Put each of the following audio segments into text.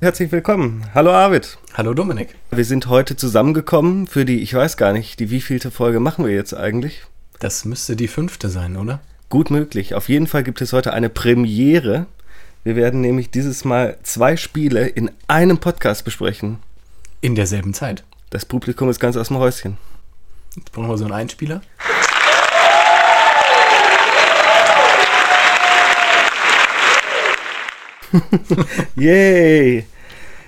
Herzlich willkommen. Hallo Arvid. Hallo Dominik. Wir sind heute zusammengekommen für die, ich weiß gar nicht, die wievielte Folge machen wir jetzt eigentlich? Das müsste die fünfte sein, oder? Gut möglich. Auf jeden Fall gibt es heute eine Premiere. Wir werden nämlich dieses Mal zwei Spiele in einem Podcast besprechen. In derselben Zeit. Das Publikum ist ganz aus dem Häuschen. Jetzt brauchen wir so einen Einspieler. Yay!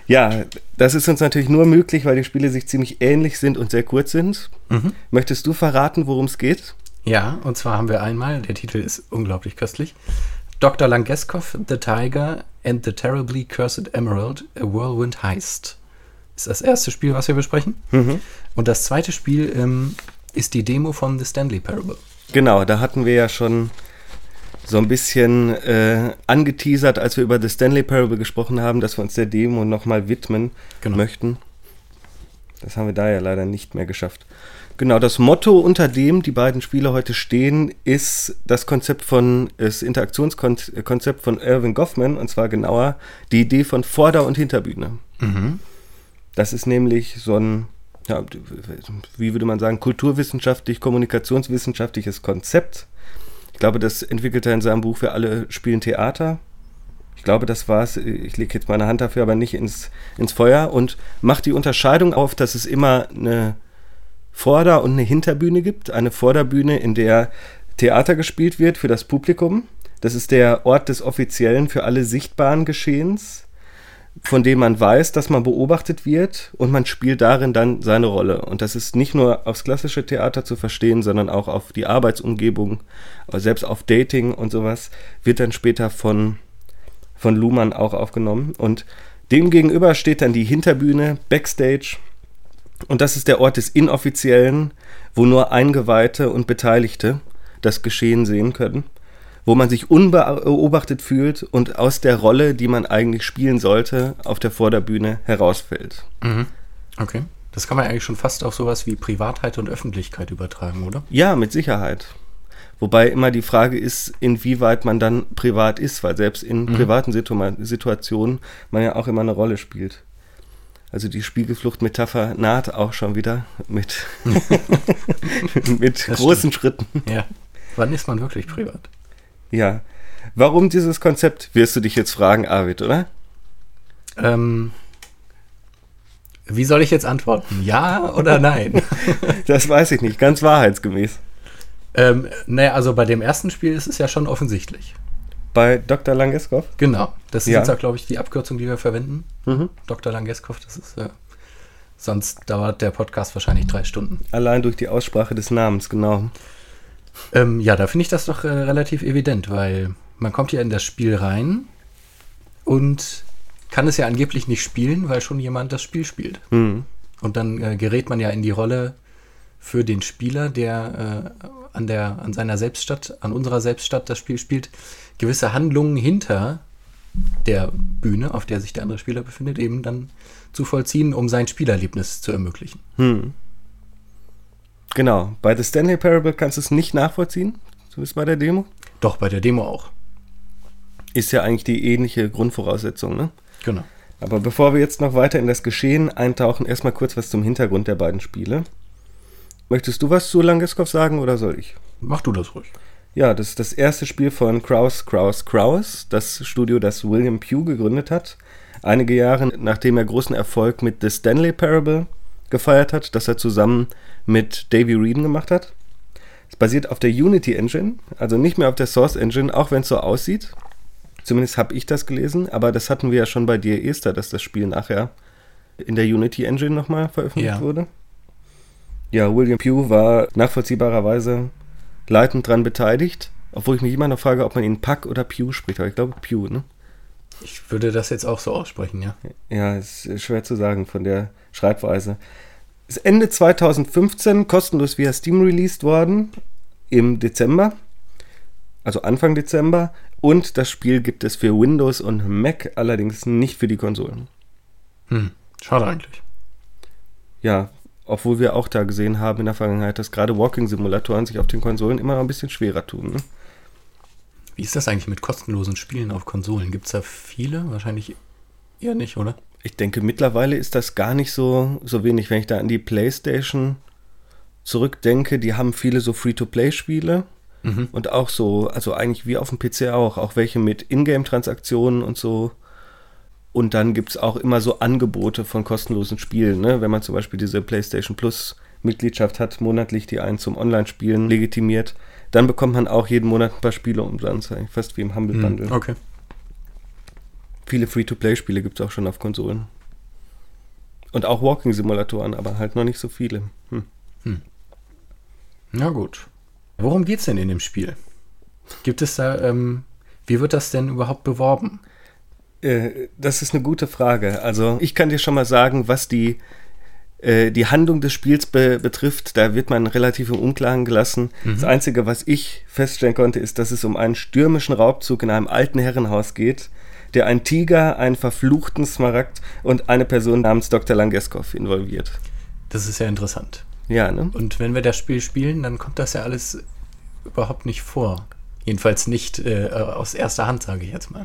Ja, das ist uns natürlich nur möglich, weil die Spiele sich ziemlich ähnlich sind und sehr kurz sind. Mhm. Möchtest du verraten, worum es geht? Ja, und zwar haben wir einmal, der Titel ist unglaublich köstlich, Dr. Langeskov, The Tiger and the Terribly Cursed Emerald, A Whirlwind Heist. Ist das erste Spiel, was wir besprechen. Mhm. Und das zweite Spiel ähm, ist die Demo von The Stanley Parable. Genau, da hatten wir ja schon so ein bisschen äh, angeteasert, als wir über The Stanley Parable gesprochen haben, dass wir uns der Demo nochmal widmen genau. möchten. Das haben wir da ja leider nicht mehr geschafft. Genau, das Motto, unter dem die beiden Spiele heute stehen, ist das Konzept von, das Interaktionskonzept von Irving Goffman, und zwar genauer die Idee von Vorder- und Hinterbühne. Mhm. Das ist nämlich so ein, ja, wie würde man sagen, kulturwissenschaftlich, kommunikationswissenschaftliches Konzept, ich glaube, das entwickelt er in seinem Buch Wir alle spielen Theater. Ich glaube, das war es. Ich lege jetzt meine Hand dafür aber nicht ins, ins Feuer und macht die Unterscheidung auf, dass es immer eine Vorder- und eine Hinterbühne gibt. Eine Vorderbühne, in der Theater gespielt wird für das Publikum. Das ist der Ort des Offiziellen für alle sichtbaren Geschehens von dem man weiß, dass man beobachtet wird und man spielt darin dann seine Rolle. Und das ist nicht nur aufs klassische Theater zu verstehen, sondern auch auf die Arbeitsumgebung, selbst auf Dating und sowas, wird dann später von, von Luhmann auch aufgenommen. Und dem gegenüber steht dann die Hinterbühne, Backstage. Und das ist der Ort des Inoffiziellen, wo nur Eingeweihte und Beteiligte das Geschehen sehen können wo man sich unbeobachtet fühlt und aus der Rolle, die man eigentlich spielen sollte, auf der Vorderbühne herausfällt. Mhm. Okay. Das kann man eigentlich schon fast auf sowas wie Privatheit und Öffentlichkeit übertragen, oder? Ja, mit Sicherheit. Wobei immer die Frage ist, inwieweit man dann privat ist, weil selbst in mhm. privaten Situ Situationen man ja auch immer eine Rolle spielt. Also die Spiegelflucht-Metapher naht auch schon wieder mit, mit großen stimmt. Schritten. Ja. Wann ist man wirklich privat? Ja. Warum dieses Konzept, wirst du dich jetzt fragen, Arvid, oder? Ähm, wie soll ich jetzt antworten? Ja oder nein? das weiß ich nicht, ganz wahrheitsgemäß. Ähm, naja, also bei dem ersten Spiel ist es ja schon offensichtlich. Bei Dr. Langeskov? Genau. Das ist ja. jetzt auch, glaube ich, die Abkürzung, die wir verwenden. Mhm. Dr. Langeskov, das ist. Äh, sonst dauert der Podcast wahrscheinlich drei Stunden. Allein durch die Aussprache des Namens, genau. Ähm, ja, da finde ich das doch äh, relativ evident, weil man kommt ja in das Spiel rein und kann es ja angeblich nicht spielen, weil schon jemand das Spiel spielt. Mhm. Und dann äh, gerät man ja in die Rolle für den Spieler, der äh, an, der, an seiner Selbststadt, an unserer Selbststadt das Spiel spielt, gewisse Handlungen hinter der Bühne, auf der sich der andere Spieler befindet, eben dann zu vollziehen, um sein Spielerlebnis zu ermöglichen. Mhm. Genau. Bei The Stanley Parable kannst du es nicht nachvollziehen, so ist bei der Demo. Doch, bei der Demo auch. Ist ja eigentlich die ähnliche Grundvoraussetzung, ne? Genau. Aber bevor wir jetzt noch weiter in das Geschehen eintauchen, erstmal kurz was zum Hintergrund der beiden Spiele. Möchtest du was zu Langeskov sagen oder soll ich? Mach du das ruhig. Ja, das ist das erste Spiel von Kraus, Kraus, Kraus, das Studio, das William Pugh gegründet hat. Einige Jahre nachdem er großen Erfolg mit The Stanley Parable gefeiert hat, das er zusammen mit Davy Reedon gemacht hat. Es basiert auf der Unity Engine, also nicht mehr auf der Source Engine, auch wenn es so aussieht. Zumindest habe ich das gelesen, aber das hatten wir ja schon bei dir, Esther, dass das Spiel nachher in der Unity Engine nochmal veröffentlicht ja. wurde. Ja, William Pugh war nachvollziehbarerweise leitend dran beteiligt, obwohl ich mich immer noch frage, ob man ihn Puck oder Pugh spricht, aber ich glaube Pugh, ne? Ich würde das jetzt auch so aussprechen, ja. Ja, ist schwer zu sagen von der Schreibweise. Ist Ende 2015 kostenlos via Steam released worden im Dezember, also Anfang Dezember. Und das Spiel gibt es für Windows und Mac, allerdings nicht für die Konsolen. Hm, schade eigentlich. Ja, obwohl wir auch da gesehen haben in der Vergangenheit, dass gerade Walking-Simulatoren sich auf den Konsolen immer noch ein bisschen schwerer tun. Ne? Wie ist das eigentlich mit kostenlosen Spielen auf Konsolen? Gibt es da viele? Wahrscheinlich Eher nicht, oder? Ich denke, mittlerweile ist das gar nicht so, so wenig. Wenn ich da an die PlayStation zurückdenke, die haben viele so Free-to-Play-Spiele mhm. und auch so, also eigentlich wie auf dem PC auch, auch welche mit Ingame-Transaktionen und so. Und dann gibt es auch immer so Angebote von kostenlosen Spielen, ne? wenn man zum Beispiel diese PlayStation Plus Mitgliedschaft hat, monatlich die einen zum Online-Spielen legitimiert, dann bekommt man auch jeden Monat ein paar Spiele umsonst, fast wie im Humble mhm. Bundle. Okay. Viele Free-to-Play-Spiele gibt es auch schon auf Konsolen. Und auch Walking-Simulatoren, aber halt noch nicht so viele. Hm. Hm. Na gut. Worum geht es denn in dem Spiel? Gibt es da, ähm, wie wird das denn überhaupt beworben? Äh, das ist eine gute Frage. Also ich kann dir schon mal sagen, was die, äh, die Handlung des Spiels be betrifft, da wird man relativ im Unklaren gelassen. Mhm. Das Einzige, was ich feststellen konnte, ist, dass es um einen stürmischen Raubzug in einem alten Herrenhaus geht, der einen Tiger, einen verfluchten Smaragd und eine Person namens Dr. Langeskov involviert. Das ist ja interessant. Ja, ne? Und wenn wir das Spiel spielen, dann kommt das ja alles überhaupt nicht vor. Jedenfalls nicht äh, aus erster Hand, sage ich jetzt mal.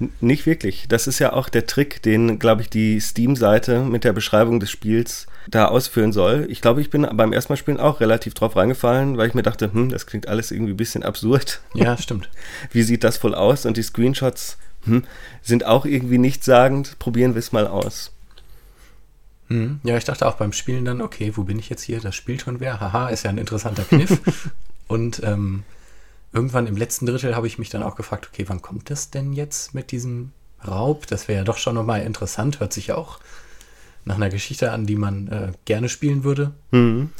N nicht wirklich. Das ist ja auch der Trick, den, glaube ich, die Steam-Seite mit der Beschreibung des Spiels da ausführen soll. Ich glaube, ich bin beim ersten Mal spielen auch relativ drauf reingefallen, weil ich mir dachte, hm, das klingt alles irgendwie ein bisschen absurd. Ja, stimmt. Wie sieht das wohl aus? Und die Screenshots hm, sind auch irgendwie nichtssagend. Probieren wir es mal aus. Hm. Ja, ich dachte auch beim Spielen dann, okay, wo bin ich jetzt hier? Das spielt schon wer? Haha, ist ja ein interessanter Kniff. Und ähm, irgendwann im letzten Drittel habe ich mich dann auch gefragt, okay, wann kommt das denn jetzt mit diesem Raub? Das wäre ja doch schon nochmal interessant. Hört sich ja auch nach einer Geschichte an, die man äh, gerne spielen würde. Mhm.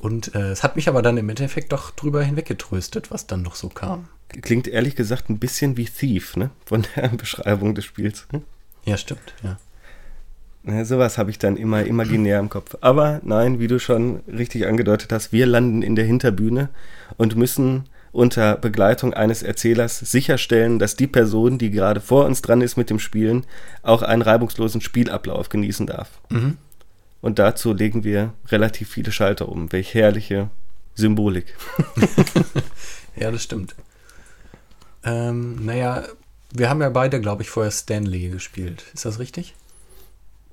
Und äh, es hat mich aber dann im Endeffekt doch drüber hinweggetröstet, was dann noch so kam. Klingt ehrlich gesagt ein bisschen wie Thief, ne? Von der Beschreibung des Spiels. Hm? Ja, stimmt, ja. Ja, sowas habe ich dann immer imaginär im Kopf. Aber nein, wie du schon richtig angedeutet hast, wir landen in der Hinterbühne und müssen unter Begleitung eines Erzählers sicherstellen, dass die Person, die gerade vor uns dran ist mit dem Spielen, auch einen reibungslosen Spielablauf genießen darf. Mhm. Und dazu legen wir relativ viele Schalter um. Welch herrliche Symbolik. ja, das stimmt. Ähm, naja, wir haben ja beide, glaube ich, vorher Stanley gespielt. Ist das richtig?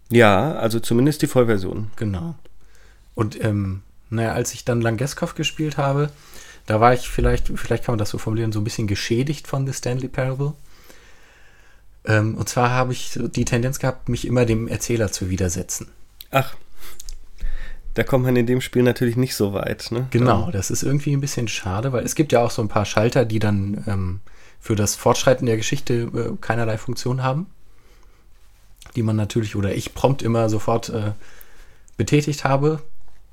Ja, also zumindest die Vollversion. Genau. Und ähm, naja, als ich dann Langeskov gespielt habe, da war ich vielleicht, vielleicht kann man das so formulieren, so ein bisschen geschädigt von The Stanley Parable. Ähm, und zwar habe ich die Tendenz gehabt, mich immer dem Erzähler zu widersetzen. Ach, da kommt man in dem Spiel natürlich nicht so weit. Ne? Genau, das ist irgendwie ein bisschen schade, weil es gibt ja auch so ein paar Schalter, die dann ähm, für das Fortschreiten der Geschichte äh, keinerlei Funktion haben die man natürlich oder ich prompt immer sofort äh, betätigt habe.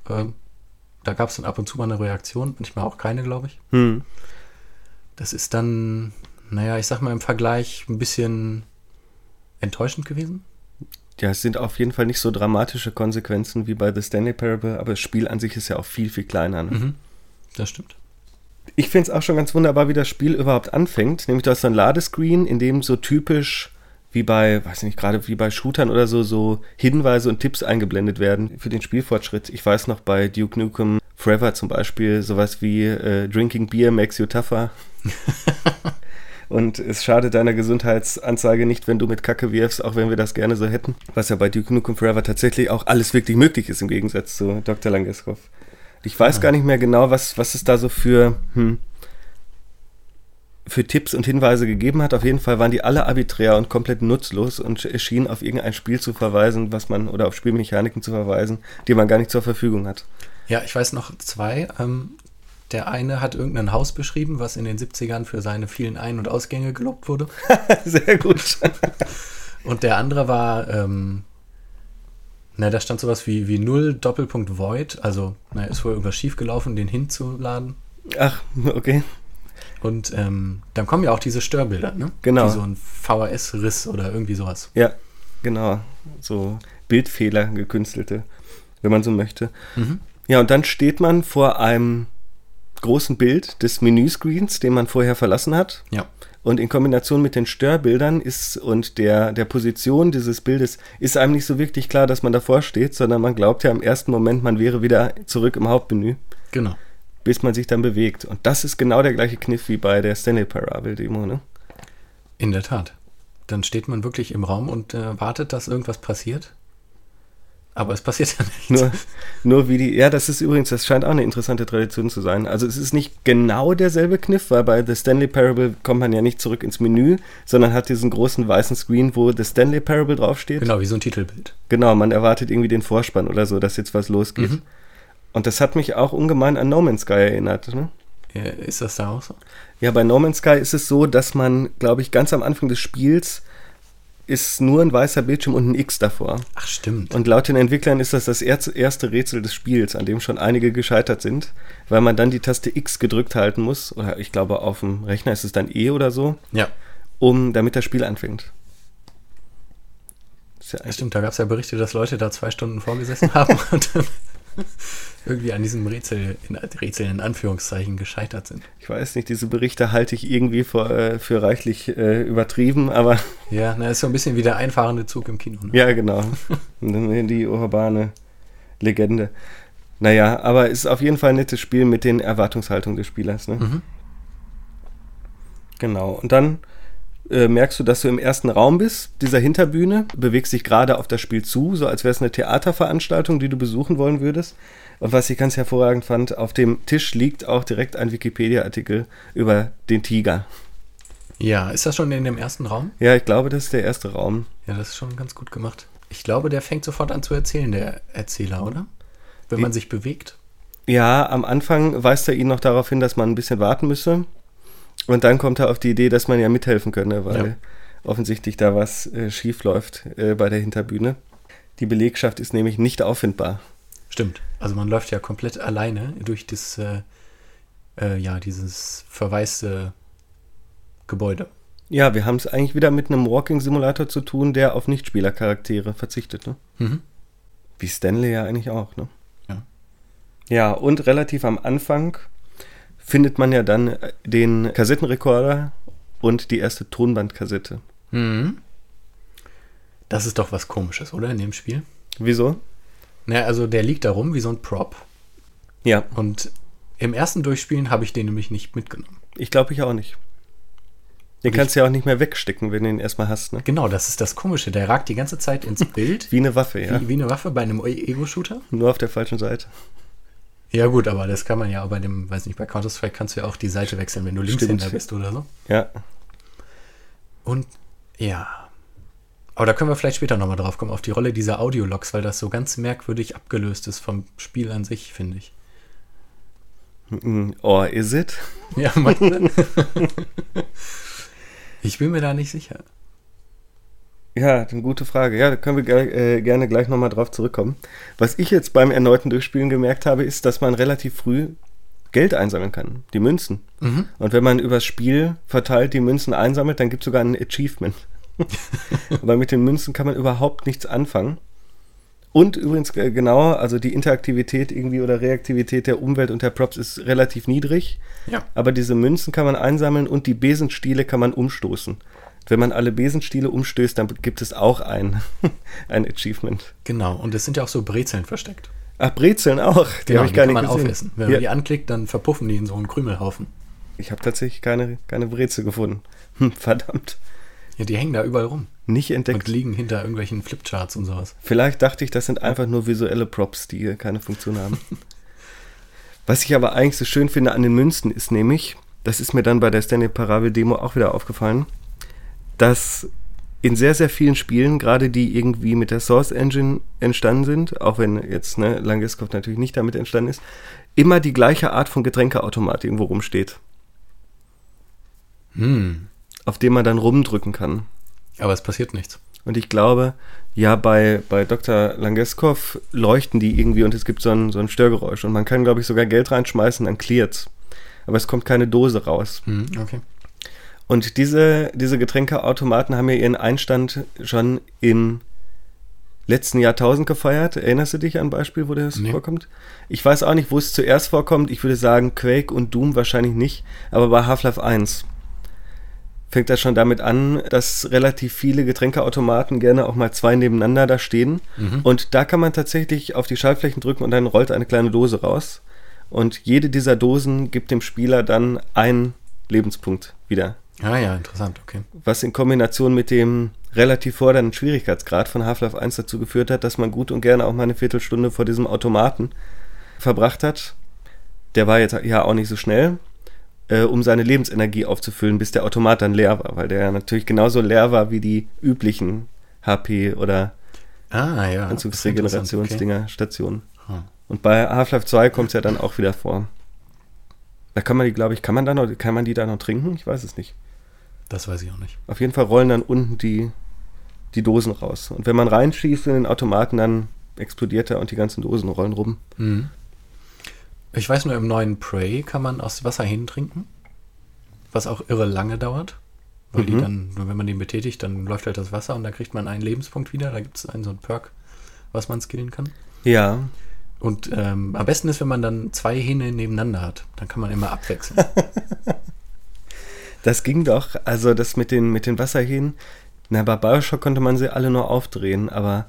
Ähm, da gab es dann ab und zu mal eine Reaktion, manchmal auch keine, glaube ich. Hm. Das ist dann, naja, ich sag mal im Vergleich ein bisschen enttäuschend gewesen. Ja, es sind auf jeden Fall nicht so dramatische Konsequenzen wie bei The Stanley Parable, aber das Spiel an sich ist ja auch viel, viel kleiner. Ne? Mhm, das stimmt. Ich finde es auch schon ganz wunderbar, wie das Spiel überhaupt anfängt. Nämlich, du hast so ein Ladescreen, in dem so typisch wie bei, weiß nicht, gerade wie bei Shootern oder so, so Hinweise und Tipps eingeblendet werden für den Spielfortschritt. Ich weiß noch bei Duke Nukem Forever zum Beispiel sowas wie äh, Drinking Beer makes you tougher. und es schadet deiner Gesundheitsanzeige nicht, wenn du mit Kacke wirfst, auch wenn wir das gerne so hätten. Was ja bei Duke Nukem Forever tatsächlich auch alles wirklich möglich ist im Gegensatz zu Dr. Langeskov. Ich weiß ja. gar nicht mehr genau, was, was es da so für, hm, für Tipps und Hinweise gegeben hat. Auf jeden Fall waren die alle arbiträr und komplett nutzlos und schienen auf irgendein Spiel zu verweisen, was man, oder auf Spielmechaniken zu verweisen, die man gar nicht zur Verfügung hat. Ja, ich weiß noch zwei. Ähm, der eine hat irgendein Haus beschrieben, was in den 70ern für seine vielen Ein- und Ausgänge gelobt wurde. Sehr gut. und der andere war, ähm, na, da stand sowas wie, wie null Doppelpunkt Void, also na, ist wohl irgendwas schiefgelaufen, den hinzuladen. Ach, okay. Und ähm, dann kommen ja auch diese Störbilder, ne? Genau. Wie so ein VHS-Riss oder irgendwie sowas. Ja, genau. So Bildfehler, gekünstelte, wenn man so möchte. Mhm. Ja, und dann steht man vor einem großen Bild des Menüscreens, den man vorher verlassen hat. Ja. Und in Kombination mit den Störbildern ist und der, der Position dieses Bildes ist einem nicht so wirklich klar, dass man davor steht, sondern man glaubt ja im ersten Moment, man wäre wieder zurück im Hauptmenü. Genau bis man sich dann bewegt. Und das ist genau der gleiche Kniff wie bei der Stanley Parable Demo, ne? In der Tat. dann steht man wirklich im Raum und äh, wartet, dass irgendwas passiert. Aber es passiert ja nicht. Nur, nur wie die, ja, das ist übrigens, das scheint auch eine interessante Tradition zu sein. Also es ist nicht genau derselbe Kniff, weil bei The Stanley Parable kommt man ja nicht zurück ins Menü, sondern hat diesen großen weißen Screen, wo The Stanley Parable draufsteht. Genau, wie so ein Titelbild. Genau, man erwartet irgendwie den Vorspann oder so, dass jetzt was losgeht. Mhm. Und das hat mich auch ungemein an No Man's Sky erinnert. Ne? Ja, ist das da auch so? Ja, bei No Man's Sky ist es so, dass man, glaube ich, ganz am Anfang des Spiels ist nur ein weißer Bildschirm und ein X davor. Ach, stimmt. Und laut den Entwicklern ist das das erste Rätsel des Spiels, an dem schon einige gescheitert sind, weil man dann die Taste X gedrückt halten muss. Oder ich glaube, auf dem Rechner ist es dann E oder so. Ja. Um, damit das Spiel anfängt. Ja stimmt, da gab es ja Berichte, dass Leute da zwei Stunden vorgesessen haben und dann irgendwie an diesem Rätsel in, Rätsel in Anführungszeichen gescheitert sind. Ich weiß nicht, diese Berichte halte ich irgendwie für, äh, für reichlich äh, übertrieben, aber. Ja, na, ist so ein bisschen wie der einfahrende Zug im Kino. Ne? Ja, genau. die urbane Legende. Naja, aber es ist auf jeden Fall ein nettes Spiel mit den Erwartungshaltungen des Spielers. Ne? Mhm. Genau. Und dann äh, merkst du, dass du im ersten Raum bist, dieser Hinterbühne, bewegst dich gerade auf das Spiel zu, so als wäre es eine Theaterveranstaltung, die du besuchen wollen würdest. Und was ich ganz hervorragend fand, auf dem Tisch liegt auch direkt ein Wikipedia-Artikel über den Tiger. Ja, ist das schon in dem ersten Raum? Ja, ich glaube, das ist der erste Raum. Ja, das ist schon ganz gut gemacht. Ich glaube, der fängt sofort an zu erzählen, der Erzähler, oder? Wenn man sich bewegt. Ja, am Anfang weist er ihn noch darauf hin, dass man ein bisschen warten müsse. Und dann kommt er auf die Idee, dass man ja mithelfen könne, weil ja. offensichtlich da was äh, schief läuft äh, bei der Hinterbühne. Die Belegschaft ist nämlich nicht auffindbar. Stimmt. Also man läuft ja komplett alleine durch das, äh, äh ja, dieses verwaiste Gebäude. Ja, wir haben es eigentlich wieder mit einem Walking-Simulator zu tun, der auf Nichtspielercharaktere verzichtet. Ne? Mhm. Wie Stanley ja eigentlich auch. Ne? Ja. Ja, und relativ am Anfang findet man ja dann den Kassettenrekorder und die erste Tonbandkassette. Mhm. Das ist doch was Komisches, oder, in dem Spiel? Wieso? Naja, also der liegt da rum wie so ein Prop. Ja. Und im ersten Durchspielen habe ich den nämlich nicht mitgenommen. Ich glaube, ich auch nicht. Den kannst du ja auch nicht mehr wegstecken, wenn du ihn erstmal hast. Ne? Genau, das ist das Komische. Der ragt die ganze Zeit ins Bild. wie eine Waffe, ja. Wie, wie eine Waffe bei einem Ego-Shooter. Nur auf der falschen Seite. Ja, gut, aber das kann man ja auch bei dem, weiß nicht, bei Counter-Strike kannst du ja auch die Seite wechseln, wenn du Linkshänder bist oder so. Ja. Und ja. Aber da können wir vielleicht später nochmal drauf kommen, auf die Rolle dieser Audiologs, weil das so ganz merkwürdig abgelöst ist vom Spiel an sich, finde ich. Or is it? Ja, manchmal. ich bin mir da nicht sicher. Ja, eine gute Frage. Ja, da können wir äh, gerne gleich nochmal drauf zurückkommen. Was ich jetzt beim erneuten Durchspielen gemerkt habe, ist, dass man relativ früh Geld einsammeln kann, die Münzen. Mhm. Und wenn man übers Spiel verteilt die Münzen einsammelt, dann gibt es sogar ein Achievement. Aber mit den Münzen kann man überhaupt nichts anfangen. Und übrigens äh, genau, also die Interaktivität irgendwie oder Reaktivität der Umwelt und der Props ist relativ niedrig. Ja. Aber diese Münzen kann man einsammeln und die Besenstiele kann man umstoßen. Wenn man alle Besenstiele umstößt, dann gibt es auch ein, ein Achievement. Genau, und es sind ja auch so Brezeln versteckt. Ach, Brezeln auch. Die genau, habe ich gar nicht kann man gesehen. aufessen. Wenn ja. man die anklickt, dann verpuffen die in so einen Krümelhaufen. Ich habe tatsächlich keine, keine Brezel gefunden. Hm, verdammt. Ja, die hängen da überall rum. Nicht entdeckt. Und liegen hinter irgendwelchen Flipcharts und sowas. Vielleicht dachte ich, das sind einfach nur visuelle Props, die keine Funktion haben. Was ich aber eigentlich so schön finde an den Münzen ist nämlich, das ist mir dann bei der Stanley Parable Demo auch wieder aufgefallen, dass in sehr, sehr vielen Spielen, gerade die irgendwie mit der Source Engine entstanden sind, auch wenn jetzt ne, Langeskov natürlich nicht damit entstanden ist, immer die gleiche Art von Getränkeautomat irgendwo rumsteht. Hm. Auf dem man dann rumdrücken kann. Aber es passiert nichts. Und ich glaube, ja, bei, bei Dr. Langeskov leuchten die irgendwie und es gibt so ein, so ein Störgeräusch. Und man kann, glaube ich, sogar Geld reinschmeißen, dann klirrt's. Aber es kommt keine Dose raus. Hm, okay. Und diese, diese Getränkeautomaten haben ja ihren Einstand schon im letzten Jahrtausend gefeiert. Erinnerst du dich an ein Beispiel, wo das nee. vorkommt? Ich weiß auch nicht, wo es zuerst vorkommt. Ich würde sagen, Quake und Doom wahrscheinlich nicht, aber bei Half-Life 1 fängt das schon damit an, dass relativ viele Getränkeautomaten gerne auch mal zwei nebeneinander da stehen. Mhm. Und da kann man tatsächlich auf die Schaltflächen drücken und dann rollt eine kleine Dose raus. Und jede dieser Dosen gibt dem Spieler dann einen Lebenspunkt wieder Ah ja, interessant, okay. Was in Kombination mit dem relativ fordernden Schwierigkeitsgrad von Half-Life 1 dazu geführt hat, dass man gut und gerne auch mal eine Viertelstunde vor diesem Automaten verbracht hat. Der war jetzt ja auch nicht so schnell, äh, um seine Lebensenergie aufzufüllen, bis der Automat dann leer war, weil der ja natürlich genauso leer war wie die üblichen HP oder ah, ja. Anzugsregenerationsdinger, okay. Stationen. Hm. Und bei Half-Life 2 kommt es ja dann auch wieder vor. Da kann man die, glaube ich, kann man da noch, kann man die da noch trinken? Ich weiß es nicht. Das weiß ich auch nicht. Auf jeden Fall rollen dann unten die, die Dosen raus. Und wenn man reinschießt in den Automaten, dann explodiert er und die ganzen Dosen rollen rum. Mhm. Ich weiß nur, im neuen Prey kann man aus Wasser hintrinken, was auch irre lange dauert. Weil mhm. die dann, wenn man den betätigt, dann läuft halt das Wasser und dann kriegt man einen Lebenspunkt wieder. Da gibt es einen so einen Perk, was man skillen kann. Ja. Und ähm, am besten ist, wenn man dann zwei Hähne nebeneinander hat. Dann kann man immer abwechseln. das ging doch. Also das mit den, mit den Wasserhähnen. Na, bei Bioshock konnte man sie alle nur aufdrehen, aber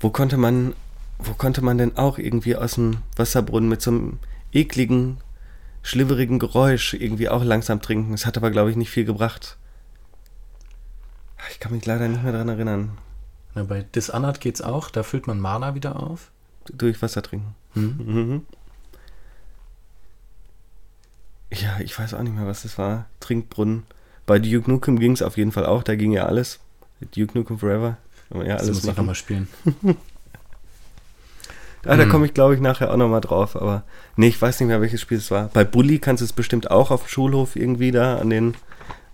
wo konnte man, wo konnte man denn auch irgendwie aus dem Wasserbrunnen mit so einem ekligen, schliverigen Geräusch irgendwie auch langsam trinken? Das hat aber, glaube ich, nicht viel gebracht. Ich kann mich leider nicht mehr daran erinnern. Na, bei Dishonored geht's auch, da füllt man Mana wieder auf durch Wasser trinken. Mhm. Mhm. Ja, ich weiß auch nicht mehr, was das war. Trinkbrunnen. Bei Duke Nukem ging es auf jeden Fall auch. Da ging ja alles. Duke Nukem Forever. Ja, alles das muss machen. ich nochmal spielen. ah, da mhm. komme ich, glaube ich, nachher auch nochmal drauf. Aber nee, ich weiß nicht mehr, welches Spiel es war. Bei Bully kannst du es bestimmt auch auf dem Schulhof irgendwie da an den,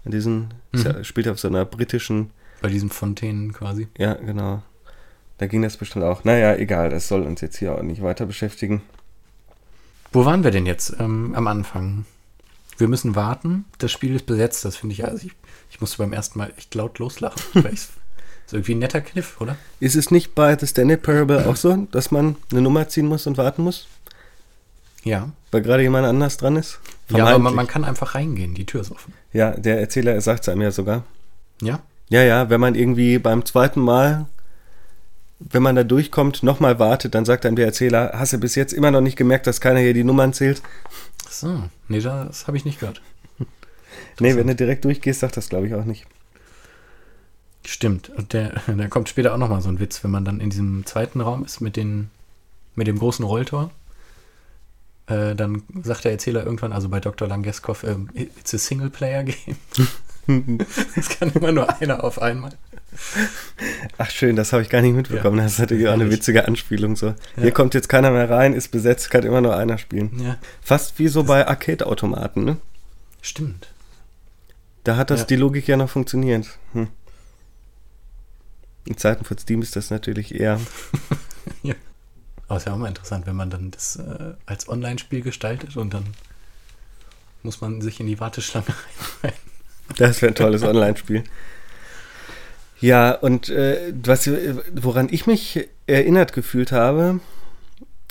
an diesen, mhm. spielt auf so einer britischen. Bei diesen Fontänen quasi. Ja, genau. Da ging das bestimmt auch. Naja, egal, das soll uns jetzt hier auch nicht weiter beschäftigen. Wo waren wir denn jetzt ähm, am Anfang? Wir müssen warten. Das Spiel ist besetzt, das finde ich. Also ich, ich musste beim ersten Mal echt laut loslachen. ist irgendwie ein netter Kniff, oder? Ist es nicht bei The Stanley Parable auch so, dass man eine Nummer ziehen muss und warten muss? Ja. Weil gerade jemand anders dran ist? Ja, aber man, man, kann einfach reingehen, die Tür ist offen. Ja, der Erzähler sagt es einem ja sogar. Ja? Ja, ja, wenn man irgendwie beim zweiten Mal wenn man da durchkommt, nochmal wartet, dann sagt einem der Erzähler, hast du bis jetzt immer noch nicht gemerkt, dass keiner hier die Nummern zählt? So, nee, das habe ich nicht gehört. nee, wenn du direkt durchgehst, sagt das glaube ich auch nicht. Stimmt. Und der, da kommt später auch nochmal so ein Witz, wenn man dann in diesem zweiten Raum ist mit, den, mit dem großen Rolltor. Äh, dann sagt der Erzähler irgendwann, also bei Dr. Langeskov, äh, it's a Single-Player-Game. Es kann immer nur einer auf einmal. Ach schön, das habe ich gar nicht mitbekommen. Ja, das ist natürlich auch eine witzige Anspielung. So. Ja. Hier kommt jetzt keiner mehr rein, ist besetzt, kann immer nur einer spielen. Ja. Fast wie so bei Arcade-Automaten, ne? Stimmt. Da hat das ja. die Logik ja noch funktioniert. Hm. In Zeiten von Steam ist das natürlich eher. ja. Aber ist ja auch mal interessant, wenn man dann das äh, als Online-Spiel gestaltet und dann muss man sich in die Warteschlange reinreiten. Das wäre ein tolles Online-Spiel. Ja, und äh, was, woran ich mich erinnert gefühlt habe,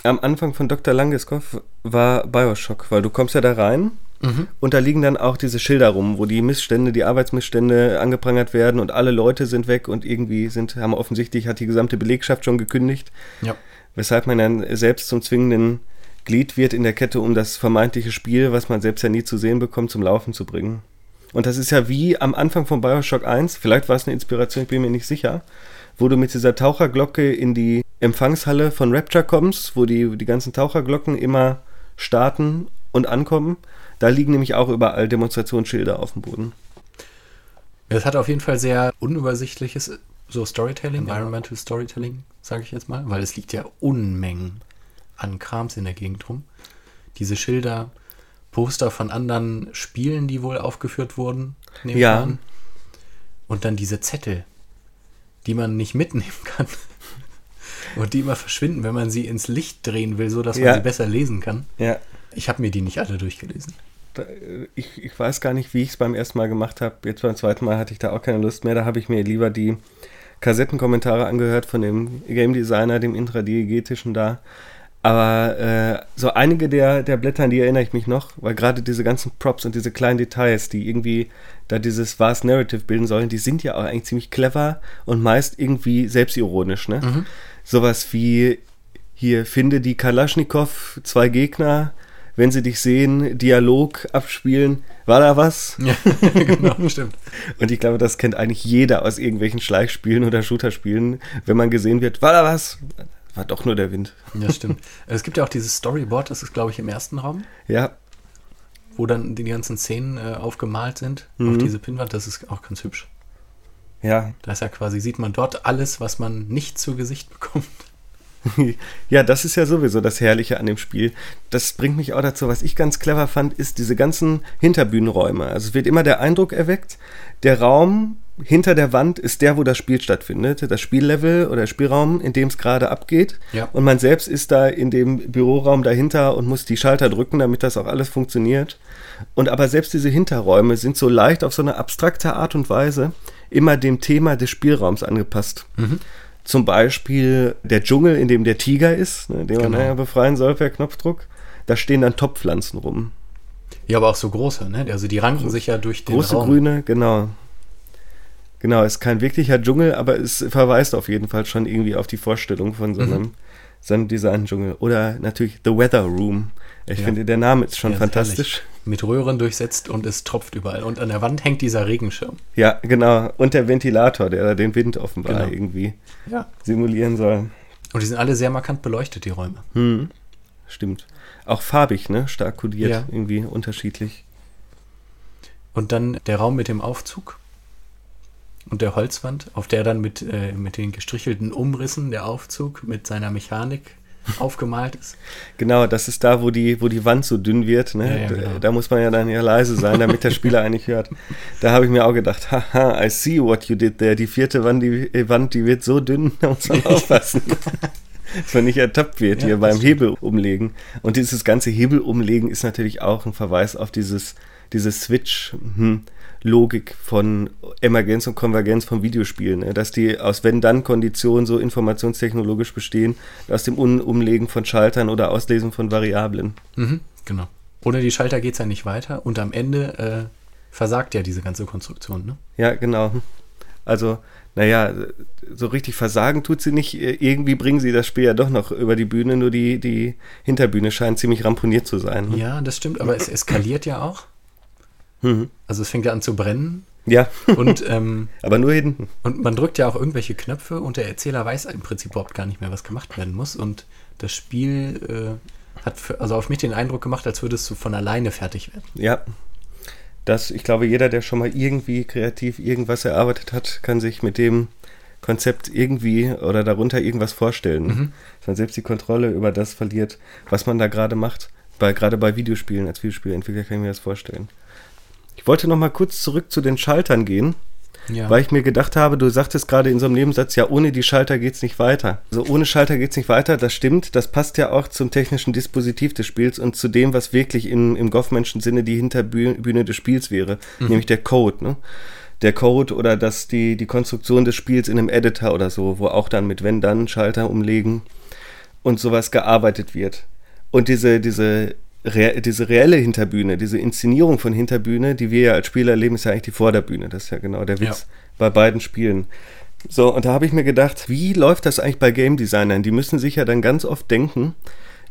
am Anfang von Dr. Langeskov war Bioshock, weil du kommst ja da rein mhm. und da liegen dann auch diese Schilder rum, wo die Missstände, die Arbeitsmissstände angeprangert werden und alle Leute sind weg und irgendwie sind, haben offensichtlich, hat die gesamte Belegschaft schon gekündigt. Ja. Weshalb man dann selbst zum zwingenden Glied wird in der Kette, um das vermeintliche Spiel, was man selbst ja nie zu sehen bekommt, zum Laufen zu bringen. Und das ist ja wie am Anfang von Bioshock 1, vielleicht war es eine Inspiration, ich bin mir nicht sicher, wo du mit dieser Taucherglocke in die Empfangshalle von Rapture kommst, wo die, die ganzen Taucherglocken immer starten und ankommen. Da liegen nämlich auch überall Demonstrationsschilder auf dem Boden. Es hat auf jeden Fall sehr unübersichtliches so Storytelling, ja. Environmental Storytelling, sage ich jetzt mal, weil es liegt ja Unmengen an Krams in der Gegend rum. Diese Schilder, Poster von anderen Spielen, die wohl aufgeführt wurden. Ja. Und dann diese Zettel, die man nicht mitnehmen kann. Und die immer verschwinden, wenn man sie ins Licht drehen will, sodass ja. man sie besser lesen kann. Ja. Ich habe mir die nicht alle durchgelesen. Ich, ich weiß gar nicht, wie ich es beim ersten Mal gemacht habe. Jetzt beim zweiten Mal hatte ich da auch keine Lust mehr. Da habe ich mir lieber die Kassettenkommentare angehört von dem Game Designer, dem intradiegetischen da. Aber äh, so einige der, der Blätter, die erinnere ich mich noch, weil gerade diese ganzen Props und diese kleinen Details, die irgendwie da dieses vast Narrative bilden sollen, die sind ja auch eigentlich ziemlich clever und meist irgendwie selbstironisch. Ne? Mhm. Sowas wie hier, finde die Kalaschnikow, zwei Gegner, wenn sie dich sehen, Dialog abspielen. War da was? Ja, genau, stimmt. Und ich glaube, das kennt eigentlich jeder aus irgendwelchen Schleichspielen oder Shooterspielen, wenn man gesehen wird, war da was? War doch nur der Wind. Ja, stimmt. Es gibt ja auch dieses Storyboard, das ist, glaube ich, im ersten Raum. Ja. Wo dann die ganzen Szenen äh, aufgemalt sind mhm. auf diese Pinnwand. Das ist auch ganz hübsch. Ja. Da ist ja quasi, sieht man dort alles, was man nicht zu Gesicht bekommt. ja, das ist ja sowieso das Herrliche an dem Spiel. Das bringt mich auch dazu, was ich ganz clever fand, ist diese ganzen Hinterbühnenräume. Also es wird immer der Eindruck erweckt, der Raum hinter der Wand ist der, wo das Spiel stattfindet. Das Spiellevel oder Spielraum, in dem es gerade abgeht. Ja. Und man selbst ist da in dem Büroraum dahinter und muss die Schalter drücken, damit das auch alles funktioniert. Und aber selbst diese Hinterräume sind so leicht auf so eine abstrakte Art und Weise immer dem Thema des Spielraums angepasst. Mhm. Zum Beispiel der Dschungel, in dem der Tiger ist, ne, den genau. man ja befreien soll per Knopfdruck. Da stehen dann Topfpflanzen rum. Ja, aber auch so große, ne? Also die ranken sich ja durch den Große Raum. grüne, genau. Genau, ist kein wirklicher Dschungel, aber es verweist auf jeden Fall schon irgendwie auf die Vorstellung von so einem, mhm. so einem Design-Dschungel. Oder natürlich The Weather Room. Ich ja. finde, der Name ist schon ja, fantastisch. Mit Röhren durchsetzt und es tropft überall. Und an der Wand hängt dieser Regenschirm. Ja, genau. Und der Ventilator, der den Wind offenbar genau. irgendwie ja. simulieren soll. Und die sind alle sehr markant beleuchtet, die Räume. Hm. Stimmt. Auch farbig, ne? Stark kodiert, irgendwie unterschiedlich. Und dann der Raum mit dem Aufzug und der Holzwand, auf der dann mit, äh, mit den gestrichelten Umrissen der Aufzug mit seiner Mechanik aufgemalt ist. Genau, das ist da, wo die, wo die Wand so dünn wird. Ne? Ja, ja, genau. Da muss man ja dann ja leise sein, damit der Spieler eigentlich hört. Da habe ich mir auch gedacht, haha, I see what you did there. Die vierte Wand, die, äh, Wand, die wird so dünn, da muss man aufpassen. dass man nicht ertappt wird ja, hier beim Hebel umlegen. Und dieses ganze Hebel umlegen ist natürlich auch ein Verweis auf dieses, dieses Switch. Hm Logik von Emergenz und Konvergenz von Videospielen, ne? dass die aus Wenn-Dann-Konditionen so informationstechnologisch bestehen, aus dem Un Umlegen von Schaltern oder Auslesen von Variablen. Mhm, genau. Ohne die Schalter geht es ja nicht weiter und am Ende äh, versagt ja diese ganze Konstruktion. Ne? Ja, genau. Also, naja, so richtig versagen tut sie nicht. Irgendwie bringen sie das Spiel ja doch noch über die Bühne, nur die, die Hinterbühne scheint ziemlich ramponiert zu sein. Ne? Ja, das stimmt, aber es eskaliert ja auch. Mhm. Also es fängt ja an zu brennen. Ja. Und, ähm, Aber nur hinten. Und man drückt ja auch irgendwelche Knöpfe und der Erzähler weiß im Prinzip überhaupt gar nicht mehr, was gemacht werden muss. Und das Spiel äh, hat für, also auf mich den Eindruck gemacht, als würdest du von alleine fertig werden. Ja. Das, ich glaube, jeder, der schon mal irgendwie kreativ irgendwas erarbeitet hat, kann sich mit dem Konzept irgendwie oder darunter irgendwas vorstellen. Mhm. Dass man selbst die Kontrolle über das verliert, was man da gerade macht. Bei, gerade bei Videospielen, als Videospielentwickler kann ich mir das vorstellen. Ich wollte noch mal kurz zurück zu den Schaltern gehen, ja. weil ich mir gedacht habe, du sagtest gerade in so einem Nebensatz, ja, ohne die Schalter geht es nicht weiter. Also ohne Schalter geht es nicht weiter, das stimmt, das passt ja auch zum technischen Dispositiv des Spiels und zu dem, was wirklich in, im Goffmenschen Sinne die Hinterbühne des Spiels wäre, mhm. nämlich der Code, ne? der Code oder dass die, die Konstruktion des Spiels in einem Editor oder so, wo auch dann mit Wenn-Dann Schalter umlegen und sowas gearbeitet wird. Und diese, diese Re diese reelle Hinterbühne, diese Inszenierung von Hinterbühne, die wir ja als Spieler erleben, ist ja eigentlich die Vorderbühne. Das ist ja genau der Witz ja. bei beiden Spielen. So, und da habe ich mir gedacht, wie läuft das eigentlich bei Game Designern? Die müssen sich ja dann ganz oft denken,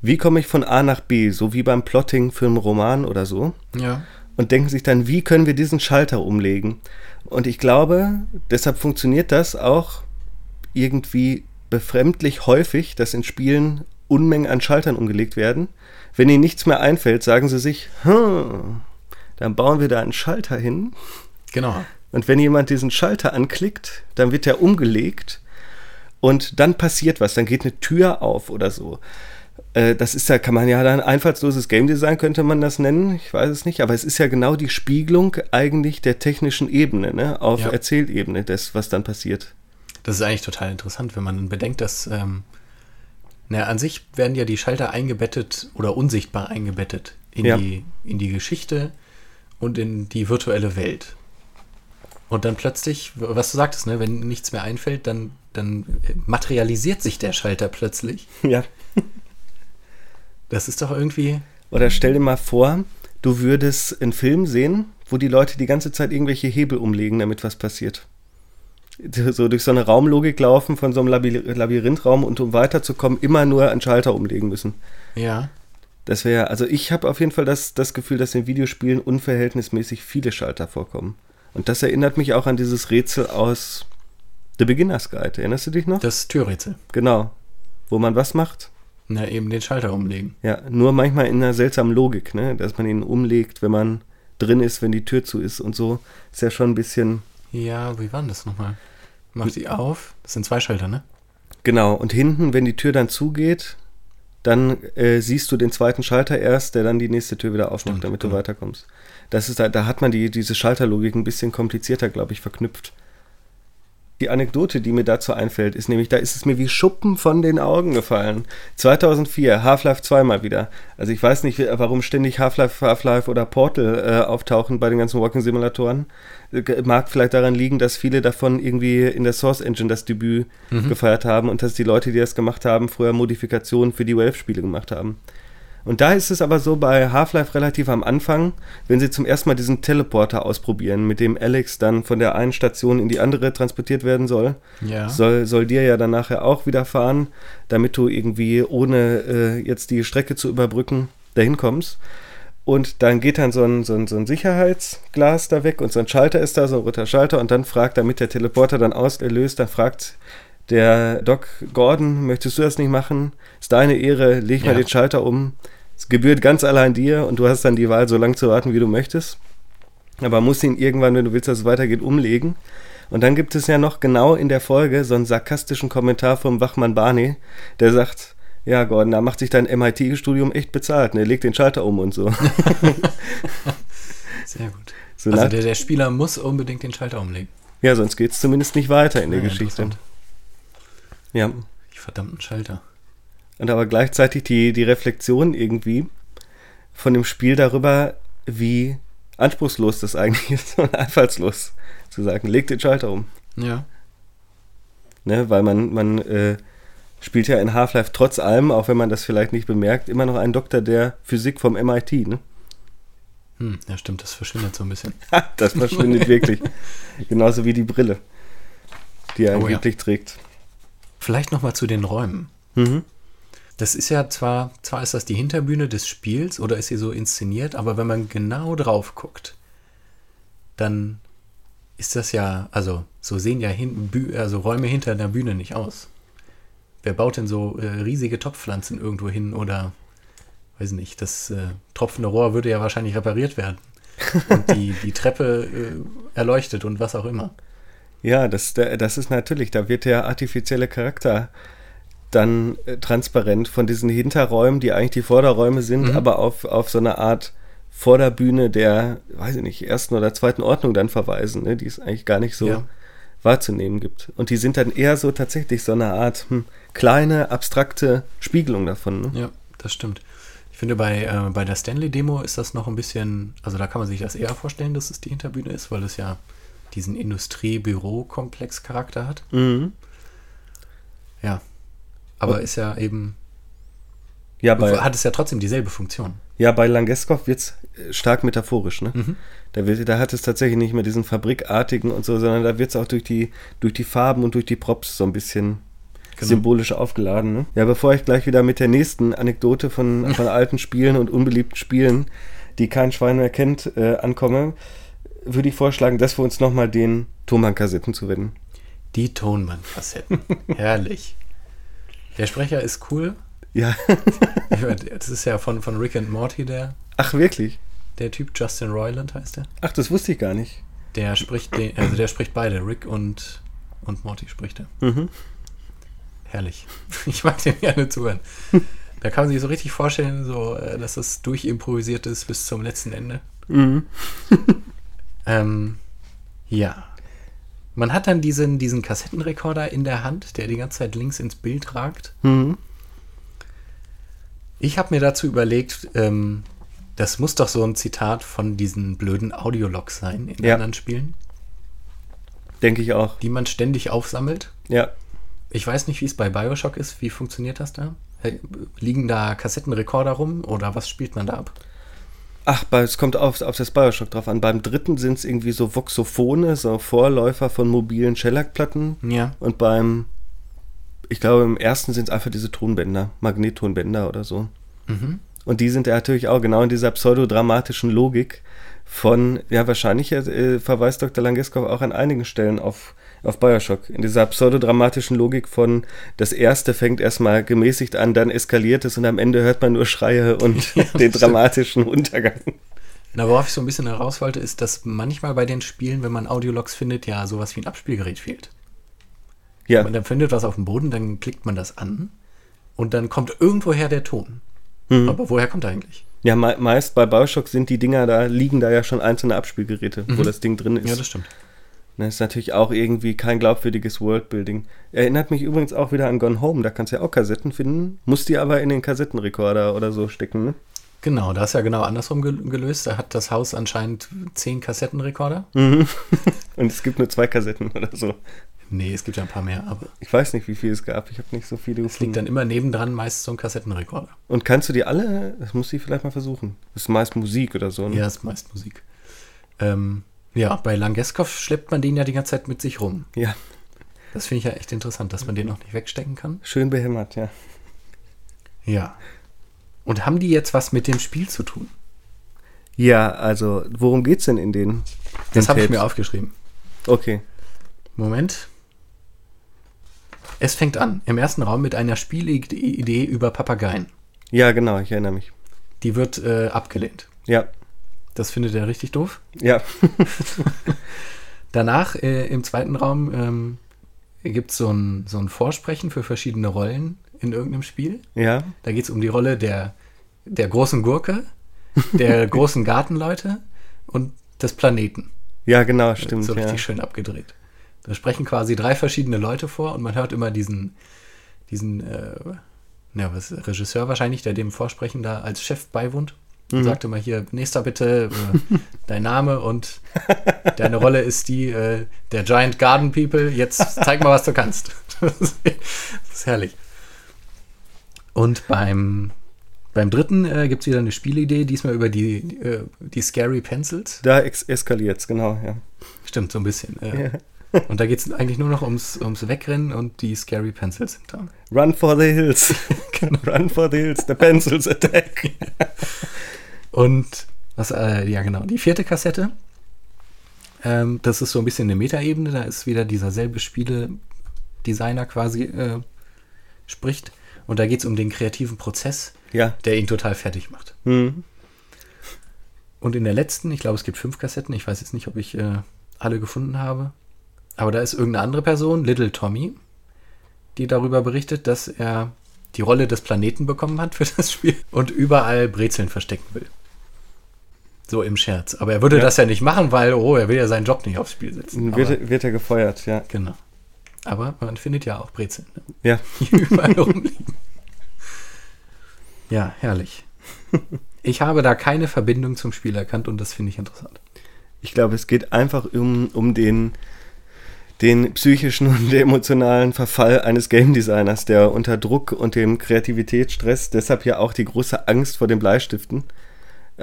wie komme ich von A nach B, so wie beim Plotting für einen Roman oder so. Ja. Und denken sich dann, wie können wir diesen Schalter umlegen? Und ich glaube, deshalb funktioniert das auch irgendwie befremdlich häufig, dass in Spielen Unmengen an Schaltern umgelegt werden wenn ihnen nichts mehr einfällt, sagen sie sich, hm, dann bauen wir da einen Schalter hin. Genau. Und wenn jemand diesen Schalter anklickt, dann wird der umgelegt und dann passiert was, dann geht eine Tür auf oder so. Äh, das ist ja, kann man ja dann einfallsloses Game Design, könnte man das nennen. Ich weiß es nicht, aber es ist ja genau die Spiegelung eigentlich der technischen Ebene, ne? auf ja. Erzählebene, des, was dann passiert. Das ist eigentlich total interessant, wenn man bedenkt, dass ähm, na, an sich werden ja die Schalter eingebettet oder unsichtbar eingebettet in, ja. die, in die Geschichte und in die virtuelle Welt. Und dann plötzlich, was du sagtest, ne, wenn nichts mehr einfällt, dann, dann materialisiert sich der Schalter plötzlich. Ja. Das ist doch irgendwie. Oder stell dir mal vor, du würdest einen Film sehen, wo die Leute die ganze Zeit irgendwelche Hebel umlegen, damit was passiert so durch so eine Raumlogik laufen von so einem Labyrinthraum und um weiterzukommen, immer nur einen Schalter umlegen müssen. Ja. Das wäre, also ich habe auf jeden Fall das, das Gefühl, dass in Videospielen unverhältnismäßig viele Schalter vorkommen. Und das erinnert mich auch an dieses Rätsel aus The Beginner's Guide. Erinnerst du dich noch? Das Türrätsel. Genau. Wo man was macht? Na, eben den Schalter umlegen. Ja, nur manchmal in einer seltsamen Logik, ne? Dass man ihn umlegt, wenn man drin ist, wenn die Tür zu ist und so. Ist ja schon ein bisschen. Ja, wie war denn das nochmal? Mach die auf. Das sind zwei Schalter, ne? Genau. Und hinten, wenn die Tür dann zugeht, dann äh, siehst du den zweiten Schalter erst, der dann die nächste Tür wieder aufmacht, Stimmt, damit genau. du weiterkommst. Das ist, da, da hat man die, diese Schalterlogik ein bisschen komplizierter, glaube ich, verknüpft. Die Anekdote, die mir dazu einfällt, ist nämlich, da ist es mir wie Schuppen von den Augen gefallen. 2004, Half-Life 2 mal wieder. Also ich weiß nicht, warum ständig Half-Life, Half-Life oder Portal äh, auftauchen bei den ganzen Walking-Simulatoren. Äh, mag vielleicht daran liegen, dass viele davon irgendwie in der Source Engine das Debüt mhm. gefeiert haben und dass die Leute, die das gemacht haben, früher Modifikationen für die Valve-Spiele gemacht haben. Und da ist es aber so bei Half-Life relativ am Anfang, wenn sie zum ersten Mal diesen Teleporter ausprobieren, mit dem Alex dann von der einen Station in die andere transportiert werden soll. Ja. Soll, soll dir ja dann nachher auch wieder fahren, damit du irgendwie ohne äh, jetzt die Strecke zu überbrücken dahin kommst. Und dann geht dann so ein, so, ein, so ein Sicherheitsglas da weg und so ein Schalter ist da, so ein roter Schalter. Und dann fragt, damit der Teleporter dann auslöst, dann fragt der Doc Gordon, möchtest du das nicht machen? Ist deine Ehre, leg ja. mal den Schalter um. Es gebührt ganz allein dir und du hast dann die Wahl, so lange zu warten, wie du möchtest. Aber musst ihn irgendwann, wenn du willst, dass es weitergeht, umlegen. Und dann gibt es ja noch genau in der Folge so einen sarkastischen Kommentar vom Wachmann Barney, der sagt, ja, Gordon, da macht sich dein MIT-Studium echt bezahlt, ne? Leg den Schalter um und so. Sehr gut. So also der, der, Spieler muss unbedingt den Schalter umlegen. Ja, sonst geht es zumindest nicht weiter in der ja, Geschichte. Ja. Die verdammten Schalter und aber gleichzeitig die, die Reflexion irgendwie von dem Spiel darüber, wie anspruchslos das eigentlich ist und einfallslos zu sagen, leg den Schalter um. Ja. Ne, weil man, man äh, spielt ja in Half-Life trotz allem, auch wenn man das vielleicht nicht bemerkt, immer noch einen Doktor der Physik vom MIT, ne? Hm, ja, stimmt, das verschwindet so ein bisschen. das verschwindet wirklich. Genauso wie die Brille, die er oh, angeblich ja. trägt. Vielleicht nochmal zu den Räumen. Mhm. Das ist ja zwar, zwar ist das die Hinterbühne des Spiels oder ist sie so inszeniert, aber wenn man genau drauf guckt, dann ist das ja, also so sehen ja hin, also Räume hinter der Bühne nicht aus. Wer baut denn so äh, riesige Topfpflanzen irgendwo hin oder weiß nicht, das äh, tropfende Rohr würde ja wahrscheinlich repariert werden. Und die, die Treppe äh, erleuchtet und was auch immer. Ja, das, das ist natürlich, da wird der artifizielle Charakter dann äh, transparent von diesen Hinterräumen, die eigentlich die Vorderräume sind, mhm. aber auf, auf so eine Art Vorderbühne der, weiß ich nicht, ersten oder zweiten Ordnung dann verweisen, ne, die es eigentlich gar nicht so ja. wahrzunehmen gibt. Und die sind dann eher so tatsächlich so eine Art hm, kleine, abstrakte Spiegelung davon. Ne? Ja, das stimmt. Ich finde, bei, äh, bei der Stanley-Demo ist das noch ein bisschen, also da kann man sich das eher vorstellen, dass es die Hinterbühne ist, weil es ja diesen Industrie-Büro-Komplex-Charakter hat. Mhm. Ja, aber ist ja eben. Ja, bei, hat es ja trotzdem dieselbe Funktion. Ja, bei Langeskov wird es äh, stark metaphorisch, ne? Mhm. Da, wird, da hat es tatsächlich nicht mehr diesen fabrikartigen und so, sondern da wird es auch durch die, durch die Farben und durch die Props so ein bisschen genau. symbolisch aufgeladen. Ne? Ja, bevor ich gleich wieder mit der nächsten Anekdote von, von alten Spielen und unbeliebten Spielen, die kein Schwein mehr kennt, äh, ankomme, würde ich vorschlagen, dass wir uns nochmal den Tonbandkassetten zuwenden. Die Tonbandkassetten. Herrlich. Der Sprecher ist cool. Ja. das ist ja von, von Rick and Morty, der. Ach, wirklich? Der Typ Justin Roiland heißt der. Ach, das wusste ich gar nicht. Der spricht den, also der spricht beide, Rick und, und Morty spricht er. Mhm. Herrlich. Ich mag dem gerne zuhören. Da kann man sich so richtig vorstellen, so, äh, dass das durchimprovisiert ist bis zum letzten Ende. Mhm. ähm, ja. Man hat dann diesen, diesen Kassettenrekorder in der Hand, der die ganze Zeit links ins Bild ragt. Mhm. Ich habe mir dazu überlegt, ähm, das muss doch so ein Zitat von diesen blöden Audiologs sein in ja. anderen Spielen. Denke ich auch. Die man ständig aufsammelt. Ja. Ich weiß nicht, wie es bei Bioshock ist. Wie funktioniert das da? Liegen da Kassettenrekorder rum oder was spielt man da ab? Ach, es kommt auf, auf das Bioshock drauf an. Beim dritten sind es irgendwie so Voxophone, so Vorläufer von mobilen Shellac-Platten. Ja. Und beim, ich glaube, im ersten sind es einfach diese Tonbänder, Magnettonbänder oder so. Mhm. Und die sind ja natürlich auch genau in dieser pseudodramatischen Logik von, ja, wahrscheinlich äh, verweist Dr. Langeskov auch an einigen Stellen auf, auf Bioshock. In dieser pseudodramatischen Logik von, das erste fängt erstmal gemäßigt an, dann eskaliert es und am Ende hört man nur Schreie und ja, den dramatischen Untergang. Na, worauf ich so ein bisschen heraus wollte, ist, dass manchmal bei den Spielen, wenn man Audiologs findet, ja sowas wie ein Abspielgerät fehlt. Ja. Man dann findet was auf dem Boden, dann klickt man das an und dann kommt irgendwoher der Ton. Mhm. Aber woher kommt er eigentlich? Ja, me meist bei Bioshock sind die Dinger da, liegen da ja schon einzelne Abspielgeräte, mhm. wo das Ding drin ist. Ja, das stimmt. Das ist natürlich auch irgendwie kein glaubwürdiges Worldbuilding. Erinnert mich übrigens auch wieder an Gone Home. Da kannst du ja auch Kassetten finden, musst die aber in den Kassettenrekorder oder so stecken, ne? Genau, da ist ja genau andersrum gelöst. Da hat das Haus anscheinend zehn Kassettenrekorder. Mhm. Und es gibt nur zwei Kassetten oder so. Nee, es gibt ja ein paar mehr, aber. Ich weiß nicht, wie viel es gab. Ich habe nicht so viele Es liegt dann immer nebendran meist so ein Kassettenrekorder. Und kannst du die alle, das muss ich vielleicht mal versuchen. Das ist meist Musik oder so, ne? Ja, das ist meist Musik. Ähm, ja, bei Langeskov schleppt man den ja die ganze Zeit mit sich rum. Ja. Das finde ich ja echt interessant, dass man den auch nicht wegstecken kann. Schön behämmert, ja. Ja. Und haben die jetzt was mit dem Spiel zu tun? Ja, also, worum geht's denn in den? den das habe ich mir aufgeschrieben. Okay. Moment. Es fängt an im ersten Raum mit einer Spielidee über Papageien. Ja, genau, ich erinnere mich. Die wird äh, abgelehnt. Ja. Das findet er richtig doof. Ja. Danach äh, im zweiten Raum ähm, gibt es so ein, so ein Vorsprechen für verschiedene Rollen in irgendeinem Spiel. Ja. Da geht es um die Rolle der, der großen Gurke, der großen Gartenleute und des Planeten. Ja, genau, stimmt. So richtig ja. schön abgedreht. Da sprechen quasi drei verschiedene Leute vor und man hört immer diesen, diesen äh, ja, was, Regisseur wahrscheinlich, der dem Vorsprechen da als Chef beiwohnt. Mhm. sagte mal hier, nächster bitte, äh, dein Name und deine Rolle ist die äh, der Giant Garden People. Jetzt zeig mal, was du kannst. das ist herrlich. Und beim, beim dritten äh, gibt es wieder eine Spielidee, diesmal über die, äh, die Scary Pencils. Da eskaliert es, genau, ja. Stimmt, so ein bisschen. Ja. Und da geht es eigentlich nur noch ums, ums Wegrennen und die Scary Pencils sind da. Run for the hills. genau. Run for the hills, the pencils attack. Und was, äh, ja genau, die vierte Kassette. Ähm, das ist so ein bisschen eine Metaebene, da ist wieder dieser selbe Spiele-Designer quasi äh, spricht. Und da geht es um den kreativen Prozess, ja. der ihn total fertig macht. Mhm. Und in der letzten, ich glaube, es gibt fünf Kassetten, ich weiß jetzt nicht, ob ich äh, alle gefunden habe. Aber da ist irgendeine andere Person, Little Tommy, die darüber berichtet, dass er die Rolle des Planeten bekommen hat für das Spiel und überall Brezeln verstecken will. So im Scherz. Aber er würde ja. das ja nicht machen, weil, oh, er will ja seinen Job nicht aufs Spiel setzen. Wird, wird er gefeuert, ja. Genau. Aber man findet ja auch Brezeln. Ne? Ja. Die überall rumliegen. Ja, herrlich. Ich habe da keine Verbindung zum Spiel erkannt und das finde ich interessant. Ich glaube, es geht einfach um, um den den psychischen und emotionalen Verfall eines Game Designers, der unter Druck und dem Kreativitätsstress, deshalb ja auch die große Angst vor den Bleistiften.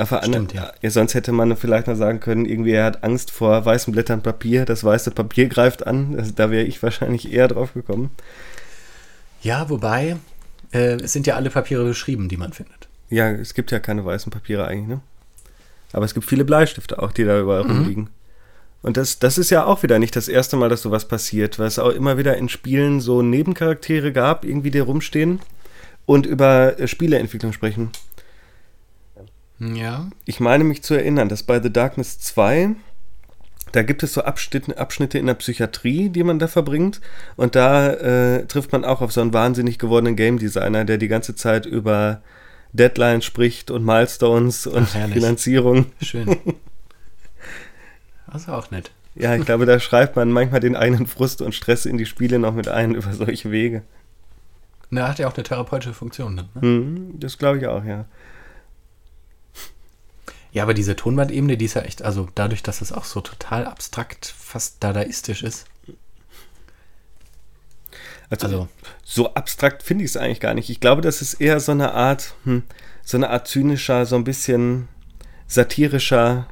Stimmt, ja. ja. Sonst hätte man vielleicht mal sagen können, irgendwie er hat Angst vor weißen Blättern Papier, das weiße Papier greift an. Das, da wäre ich wahrscheinlich eher drauf gekommen. Ja, wobei, äh, es sind ja alle Papiere beschrieben, die man findet. Ja, es gibt ja keine weißen Papiere eigentlich, ne? Aber es gibt viele Bleistifte auch, die da überall mhm. rumliegen. Und das, das ist ja auch wieder nicht das erste Mal, dass sowas passiert, weil es auch immer wieder in Spielen so Nebencharaktere gab, irgendwie die rumstehen und über äh, Spieleentwicklung sprechen. Ja. Ich meine mich zu erinnern, dass bei The Darkness 2, da gibt es so Abschnitte, Abschnitte in der Psychiatrie, die man da verbringt. Und da äh, trifft man auch auf so einen wahnsinnig gewordenen Game Designer, der die ganze Zeit über Deadlines spricht und Milestones und Ach, Finanzierung. Schön. Das ist auch nett. Ja, ich glaube, da schreibt man manchmal den eigenen Frust und Stress in die Spiele noch mit ein über solche Wege. Na, hat ja auch eine therapeutische Funktion. Ne? mhm, das glaube ich auch, ja. Ja, aber diese Tonbandebene, die ist ja echt, also dadurch, dass es auch so total abstrakt, fast dadaistisch ist. Also, also so abstrakt finde ich es eigentlich gar nicht. Ich glaube, das ist eher so eine Art, hm, so eine Art zynischer, so ein bisschen satirischer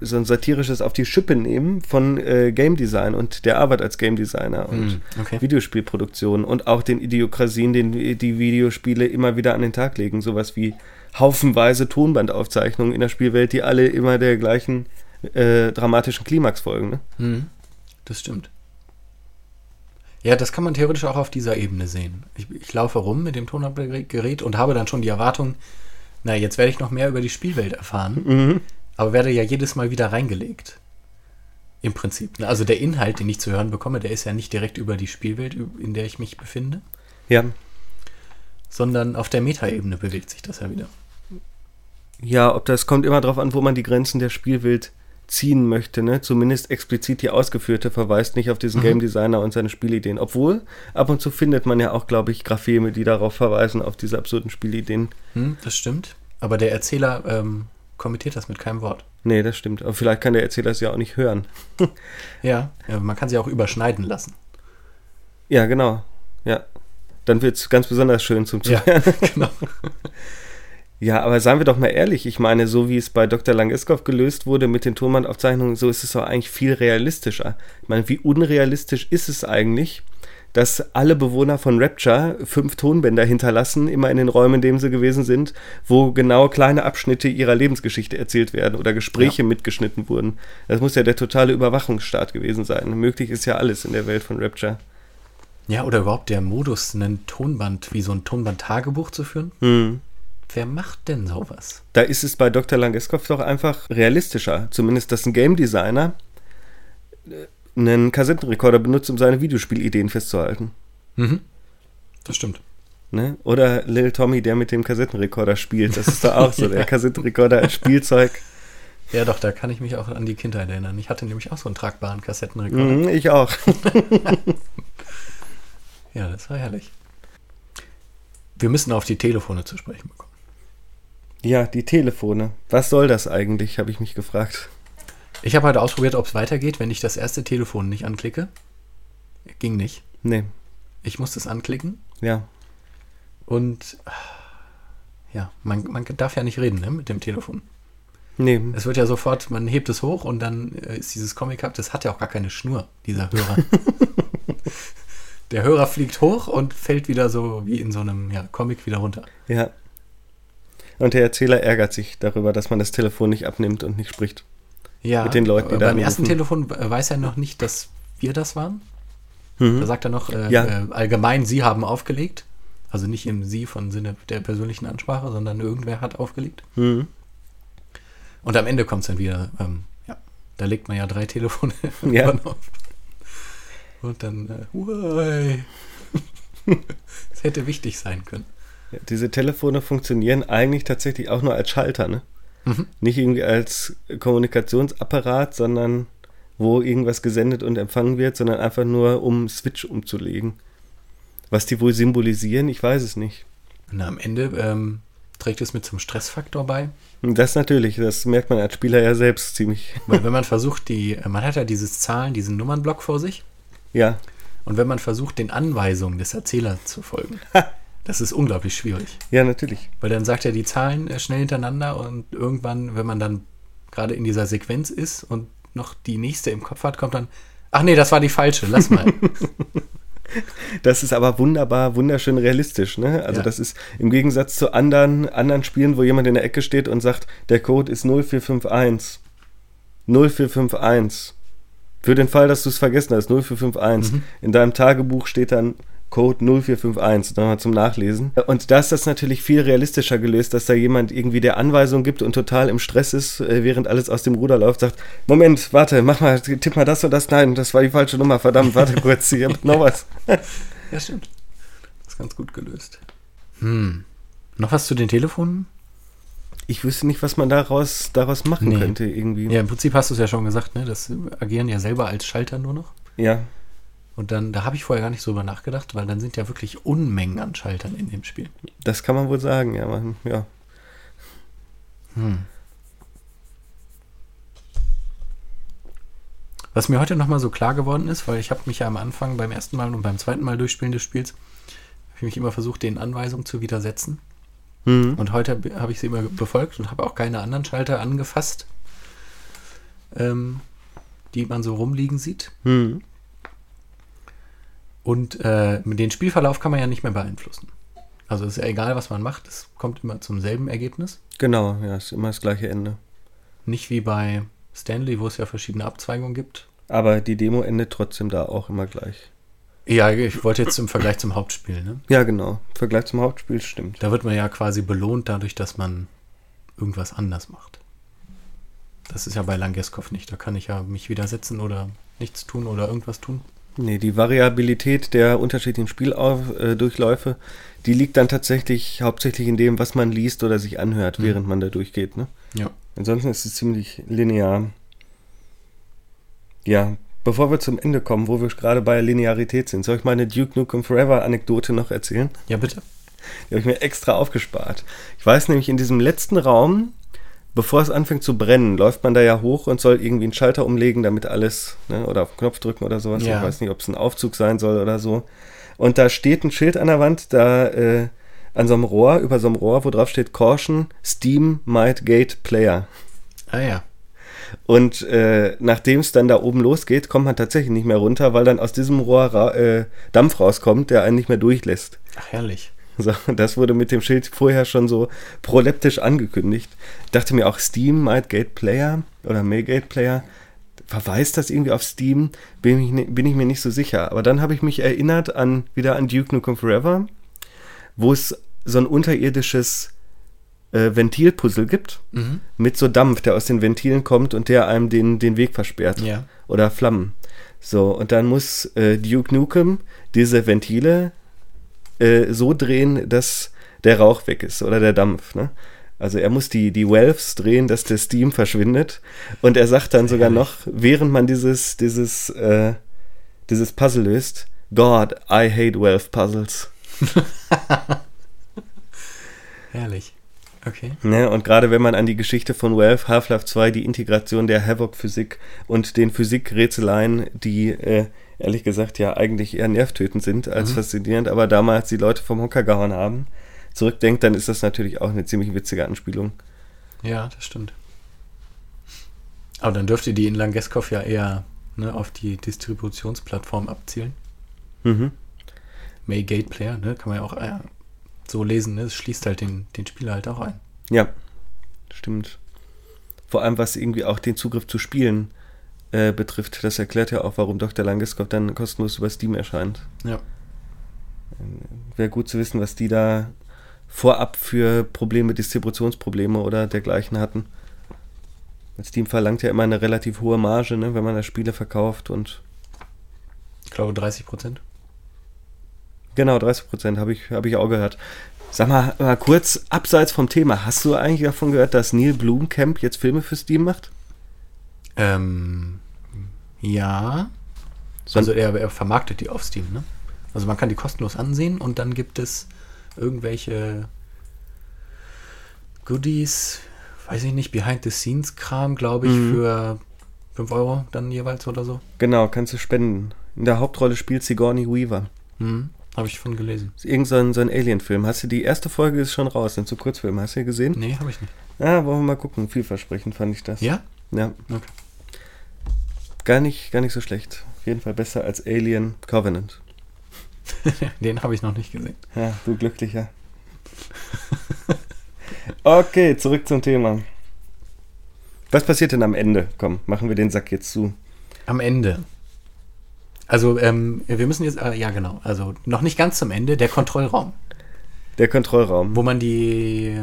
so ein satirisches auf die Schippe nehmen von äh, Game Design und der Arbeit als Game Designer und mm, okay. Videospielproduktion und auch den Idiokrasien, den die Videospiele immer wieder an den Tag legen. Sowas wie haufenweise Tonbandaufzeichnungen in der Spielwelt, die alle immer der gleichen äh, dramatischen Klimax folgen. Ne? Mhm. Das stimmt. Ja, das kann man theoretisch auch auf dieser Ebene sehen. Ich, ich laufe rum mit dem Tonabgerät und habe dann schon die Erwartung, na, jetzt werde ich noch mehr über die Spielwelt erfahren, mhm. aber werde ja jedes Mal wieder reingelegt. Im Prinzip. Also der Inhalt, den ich zu hören bekomme, der ist ja nicht direkt über die Spielwelt, in der ich mich befinde. Ja. Sondern auf der Metaebene bewegt sich das ja wieder. Ja, ob das kommt immer darauf an, wo man die Grenzen der Spielwelt ziehen möchte, ne? Zumindest explizit die ausgeführte verweist nicht auf diesen mhm. Game Designer und seine Spielideen. Obwohl, ab und zu findet man ja auch, glaube ich, Grapheme, die darauf verweisen, auf diese absurden Spielideen. Hm, das stimmt. Aber der Erzähler ähm, kommentiert das mit keinem Wort. Nee, das stimmt. Aber vielleicht kann der Erzähler es ja auch nicht hören. ja, ja, man kann sie auch überschneiden lassen. Ja, genau. Ja. Dann wird es ganz besonders schön zum Zuhören. Ja, genau. Ja, aber seien wir doch mal ehrlich, ich meine, so wie es bei Dr. Langeskov gelöst wurde mit den Tonbandaufzeichnungen, so ist es doch eigentlich viel realistischer. Ich meine, wie unrealistisch ist es eigentlich, dass alle Bewohner von Rapture fünf Tonbänder hinterlassen, immer in den Räumen, in denen sie gewesen sind, wo genau kleine Abschnitte ihrer Lebensgeschichte erzählt werden oder Gespräche ja. mitgeschnitten wurden. Das muss ja der totale Überwachungsstaat gewesen sein. Möglich ist ja alles in der Welt von Rapture. Ja, oder überhaupt der Modus, einen Tonband, wie so ein Tonband-Tagebuch zu führen. Mhm. Wer macht denn sowas? Da ist es bei Dr. Langeskov doch einfach realistischer. Zumindest, dass ein Game Designer äh, einen Kassettenrekorder benutzt, um seine Videospielideen festzuhalten. Mhm. Das stimmt. Ne? Oder Lil Tommy, der mit dem Kassettenrekorder spielt. Das ist doch auch so, der Kassettenrekorder als Spielzeug. Ja, doch, da kann ich mich auch an die Kindheit erinnern. Ich hatte nämlich auch so einen tragbaren Kassettenrekorder. Mhm, ich auch. ja, das war herrlich. Wir müssen auf die Telefone zu sprechen bekommen. Ja, die Telefone. Was soll das eigentlich, habe ich mich gefragt. Ich habe heute ausprobiert, ob es weitergeht, wenn ich das erste Telefon nicht anklicke. Ging nicht. Nee. Ich musste es anklicken. Ja. Und ja, man, man darf ja nicht reden ne, mit dem Telefon. Nee. Es wird ja sofort, man hebt es hoch und dann äh, ist dieses Comic Cup, das hat ja auch gar keine Schnur, dieser Hörer. Der Hörer fliegt hoch und fällt wieder so wie in so einem ja, Comic wieder runter. Ja. Und der Erzähler ärgert sich darüber, dass man das Telefon nicht abnimmt und nicht spricht. Ja, mit den Leuten, die da beim ersten Telefon weiß er noch nicht, dass wir das waren. Mhm. Da sagt er noch, äh, ja. äh, allgemein, Sie haben aufgelegt. Also nicht im Sie von Sinne der persönlichen Ansprache, sondern irgendwer hat aufgelegt. Mhm. Und am Ende kommt es dann wieder, ähm, ja, da legt man ja drei Telefone ja. auf. Und dann, äh, das hätte wichtig sein können. Ja, diese Telefone funktionieren eigentlich tatsächlich auch nur als Schalter, ne? Mhm. Nicht irgendwie als Kommunikationsapparat, sondern wo irgendwas gesendet und empfangen wird, sondern einfach nur, um Switch umzulegen. Was die wohl symbolisieren, ich weiß es nicht. Und am Ende ähm, trägt es mit zum Stressfaktor bei. Das natürlich, das merkt man als Spieler ja selbst ziemlich. Weil wenn man versucht, die, man hat ja dieses Zahlen, diesen Nummernblock vor sich. Ja. Und wenn man versucht, den Anweisungen des Erzählers zu folgen, das ist unglaublich schwierig. Ja, natürlich. Weil dann sagt er die Zahlen äh, schnell hintereinander und irgendwann, wenn man dann gerade in dieser Sequenz ist und noch die nächste im Kopf hat, kommt dann, ach nee, das war die falsche, lass mal. Das ist aber wunderbar, wunderschön realistisch. Ne? Also ja. das ist im Gegensatz zu anderen, anderen Spielen, wo jemand in der Ecke steht und sagt, der Code ist 0451. 0451. Für den Fall, dass du es vergessen hast, 0451. Mhm. In deinem Tagebuch steht dann Code 0451, nochmal zum Nachlesen. Und da ist das natürlich viel realistischer gelöst, dass da jemand irgendwie der Anweisung gibt und total im Stress ist, äh, während alles aus dem Ruder läuft, sagt, Moment, warte, mach mal, tipp mal das und das, nein, das war die falsche Nummer, verdammt, warte kurz, hab noch was. ja, stimmt. Das ist ganz gut gelöst. Hm. Noch was zu den Telefonen? Ich wüsste nicht, was man daraus, daraus machen nee. könnte irgendwie. Ja, im Prinzip hast du es ja schon gesagt, ne? Das agieren ja selber als Schalter nur noch. Ja. Und dann, da habe ich vorher gar nicht so drüber nachgedacht, weil dann sind ja wirklich Unmengen an Schaltern in dem Spiel. Das kann man wohl sagen, ja. Man, ja. Hm. Was mir heute nochmal so klar geworden ist, weil ich habe mich ja am Anfang beim ersten Mal und beim zweiten Mal durchspielen des Spiels, habe ich mich immer versucht, den Anweisungen zu widersetzen. Mhm. Und heute habe ich sie immer befolgt und habe auch keine anderen Schalter angefasst, ähm, die man so rumliegen sieht. Mhm. Und äh, den Spielverlauf kann man ja nicht mehr beeinflussen. Also ist ja egal, was man macht, es kommt immer zum selben Ergebnis. Genau, ja, ist immer das gleiche Ende. Nicht wie bei Stanley, wo es ja verschiedene Abzweigungen gibt. Aber die Demo endet trotzdem da auch immer gleich. Ja, ich wollte jetzt im Vergleich zum Hauptspiel, ne? Ja, genau. Im Vergleich zum Hauptspiel stimmt. Da wird man ja quasi belohnt dadurch, dass man irgendwas anders macht. Das ist ja bei Langeskov nicht. Da kann ich ja mich widersetzen oder nichts tun oder irgendwas tun. Nee, die Variabilität der unterschiedlichen Spieldurchläufe, die liegt dann tatsächlich hauptsächlich in dem, was man liest oder sich anhört, mhm. während man da durchgeht. Ne? Ja. Ansonsten ist es ziemlich linear. Ja, bevor wir zum Ende kommen, wo wir gerade bei Linearität sind, soll ich meine Duke Nukem Forever Anekdote noch erzählen? Ja, bitte. Die habe ich mir extra aufgespart. Ich weiß nämlich, in diesem letzten Raum, bevor es anfängt zu brennen, läuft man da ja hoch und soll irgendwie einen Schalter umlegen, damit alles, ne, oder auf den Knopf drücken oder sowas. Ja. Ich weiß nicht, ob es ein Aufzug sein soll oder so. Und da steht ein Schild an der Wand, da äh, an so einem Rohr, über so einem Rohr, wo drauf steht Caution, Steam Might Gate Player. Ah ja. Und äh, nachdem es dann da oben losgeht, kommt man tatsächlich nicht mehr runter, weil dann aus diesem Rohr ra äh, Dampf rauskommt, der einen nicht mehr durchlässt. Ach, herrlich. So, das wurde mit dem Schild vorher schon so proleptisch angekündigt. Ich dachte mir auch Steam, Mightgate Player oder Maygate Player, verweist das irgendwie auf Steam? Bin ich, bin ich mir nicht so sicher. Aber dann habe ich mich erinnert an wieder an Duke Nukem Forever, wo es so ein unterirdisches äh, Ventilpuzzle gibt mhm. mit so Dampf, der aus den Ventilen kommt und der einem den, den Weg versperrt. Ja. Oder Flammen. So, und dann muss äh, Duke Nukem diese Ventile äh, so drehen, dass der Rauch weg ist oder der Dampf. Ne? Also er muss die, die Valves drehen, dass der Steam verschwindet. Und er sagt dann sogar noch, während man dieses, dieses, äh, dieses Puzzle löst, God, I hate Valve Puzzles. Herrlich. Okay. Ne, und gerade wenn man an die Geschichte von Valve, Half-Life 2, die Integration der Havoc-Physik und den Physikrätseleien, die äh, ehrlich gesagt ja eigentlich eher nervtötend sind als mhm. faszinierend, aber damals die Leute vom Hocker gehauen haben, zurückdenkt, dann ist das natürlich auch eine ziemlich witzige Anspielung. Ja, das stimmt. Aber dann dürfte die in Langeskov ja eher ne, auf die Distributionsplattform abzielen. Mhm. Maygate Player, ne, kann man ja auch äh, so lesen, ne? es schließt halt den, den Spieler halt auch ein. Ja, stimmt. Vor allem, was irgendwie auch den Zugriff zu Spielen äh, betrifft. Das erklärt ja auch, warum Dr. Langeskov dann kostenlos über Steam erscheint. Ja. Wäre gut zu wissen, was die da vorab für Probleme, Distributionsprobleme oder dergleichen hatten. Steam verlangt ja immer eine relativ hohe Marge, ne, wenn man da Spiele verkauft und. Ich glaube 30 Prozent. Genau, 30 Prozent habe ich, hab ich auch gehört. Sag mal, mal kurz abseits vom Thema, hast du eigentlich davon gehört, dass Neil Blomkamp jetzt Filme für Steam macht? Ähm, ja. Also er, er vermarktet die auf Steam, ne? Also man kann die kostenlos ansehen und dann gibt es irgendwelche Goodies, weiß ich nicht, Behind-the-Scenes-Kram, glaube ich, mhm. für 5 Euro dann jeweils oder so. Genau, kannst du spenden. In der Hauptrolle spielt Sigourney Weaver. Mhm. Habe ich von gelesen. Das ist irgend so ein, so ein Alien-Film. Hast du die erste Folge ist schon raus, sind so Kurzfilme. Hast du die gesehen? Nee, habe ich nicht. Ja, wollen wir mal gucken. Vielversprechend fand ich das. Ja? Ja. Okay. Gar nicht, gar nicht so schlecht. Auf jeden Fall besser als Alien Covenant. Den habe ich noch nicht gesehen. Ja, du glücklicher. okay, zurück zum Thema. Was passiert denn am Ende? Komm, machen wir den Sack jetzt zu. Am Ende. Also, ähm, wir müssen jetzt, äh, ja genau, also noch nicht ganz zum Ende, der Kontrollraum. Der Kontrollraum. Wo man die,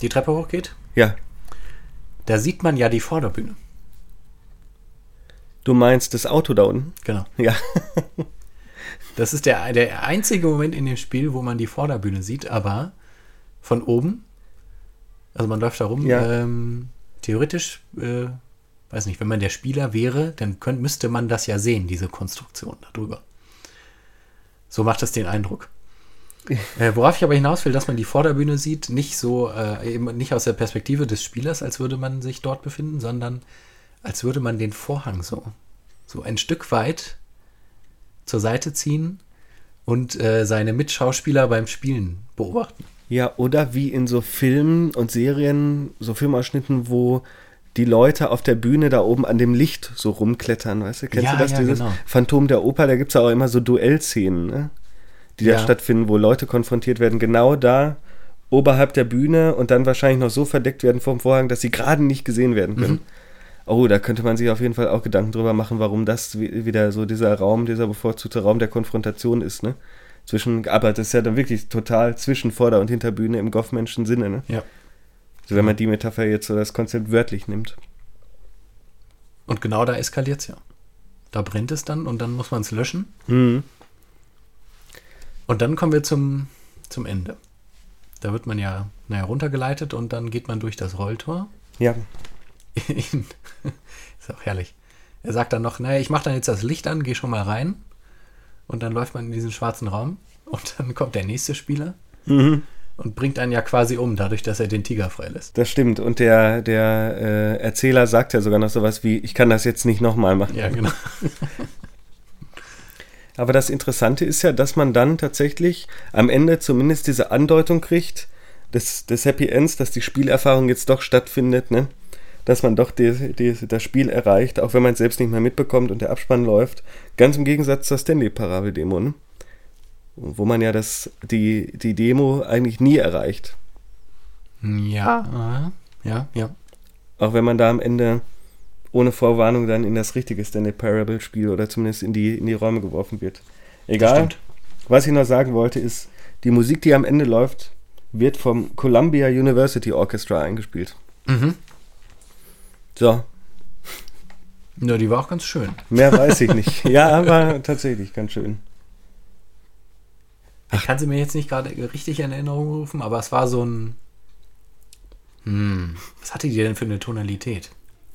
die Treppe hochgeht? Ja. Da sieht man ja die Vorderbühne. Du meinst das Auto da unten? Genau. Ja. das ist der, der einzige Moment in dem Spiel, wo man die Vorderbühne sieht, aber von oben, also man läuft da rum, ja. ähm, theoretisch, äh, weiß nicht, wenn man der Spieler wäre, dann könnt, müsste man das ja sehen, diese Konstruktion darüber. So macht es den Eindruck. äh, worauf ich aber hinaus will, dass man die Vorderbühne sieht, nicht so, äh, eben nicht aus der Perspektive des Spielers, als würde man sich dort befinden, sondern als würde man den Vorhang so, so ein Stück weit zur Seite ziehen und äh, seine Mitschauspieler beim Spielen beobachten. Ja, oder wie in so Filmen und Serien, so Filmausschnitten, wo die Leute auf der Bühne da oben an dem Licht so rumklettern, weißt du? Kennst ja, du das? Ja, Dieses genau. Phantom der Oper, da gibt es auch immer so Duellszenen, ne? die ja. da stattfinden, wo Leute konfrontiert werden, genau da oberhalb der Bühne und dann wahrscheinlich noch so verdeckt werden vom Vorhang, dass sie gerade nicht gesehen werden können. Mhm. Oh, da könnte man sich auf jeden Fall auch Gedanken drüber machen, warum das wieder so dieser Raum, dieser bevorzugte Raum der Konfrontation ist, ne? Zwischen, aber das ist ja dann wirklich total zwischen Vorder- und Hinterbühne im Goffmenschen Sinne, ne? Ja. Also wenn man die Metapher jetzt so das Konzept wörtlich nimmt. Und genau da eskaliert es ja. Da brennt es dann und dann muss man es löschen. Mhm. Und dann kommen wir zum, zum Ende. Da wird man ja naja, runtergeleitet und dann geht man durch das Rolltor. Ja. ist auch herrlich. Er sagt dann noch, naja, ich mache dann jetzt das Licht an, gehe schon mal rein. Und dann läuft man in diesen schwarzen Raum und dann kommt der nächste Spieler mhm. Und bringt einen ja quasi um, dadurch, dass er den Tiger freilässt. Das stimmt. Und der, der äh, Erzähler sagt ja sogar noch sowas wie, ich kann das jetzt nicht nochmal machen. Ja, genau. Aber das Interessante ist ja, dass man dann tatsächlich am Ende zumindest diese Andeutung kriegt des, des Happy Ends, dass die Spielerfahrung jetzt doch stattfindet, ne? dass man doch die, die, das Spiel erreicht, auch wenn man es selbst nicht mehr mitbekommt und der Abspann läuft. Ganz im Gegensatz zur Stanley-Parabel-Demo, ne? Wo man ja das, die, die Demo eigentlich nie erreicht. Ja, ja, ja. Auch wenn man da am Ende ohne Vorwarnung dann in das richtige Stanley Parable Spiel oder zumindest in die, in die Räume geworfen wird. Egal. Was ich noch sagen wollte, ist, die Musik, die am Ende läuft, wird vom Columbia University Orchestra eingespielt. Mhm. So. Ja, die war auch ganz schön. Mehr weiß ich nicht. ja, aber tatsächlich ganz schön. Ich kann sie mir jetzt nicht gerade richtig in Erinnerung rufen, aber es war so ein. Hm, was hatte die denn für eine Tonalität?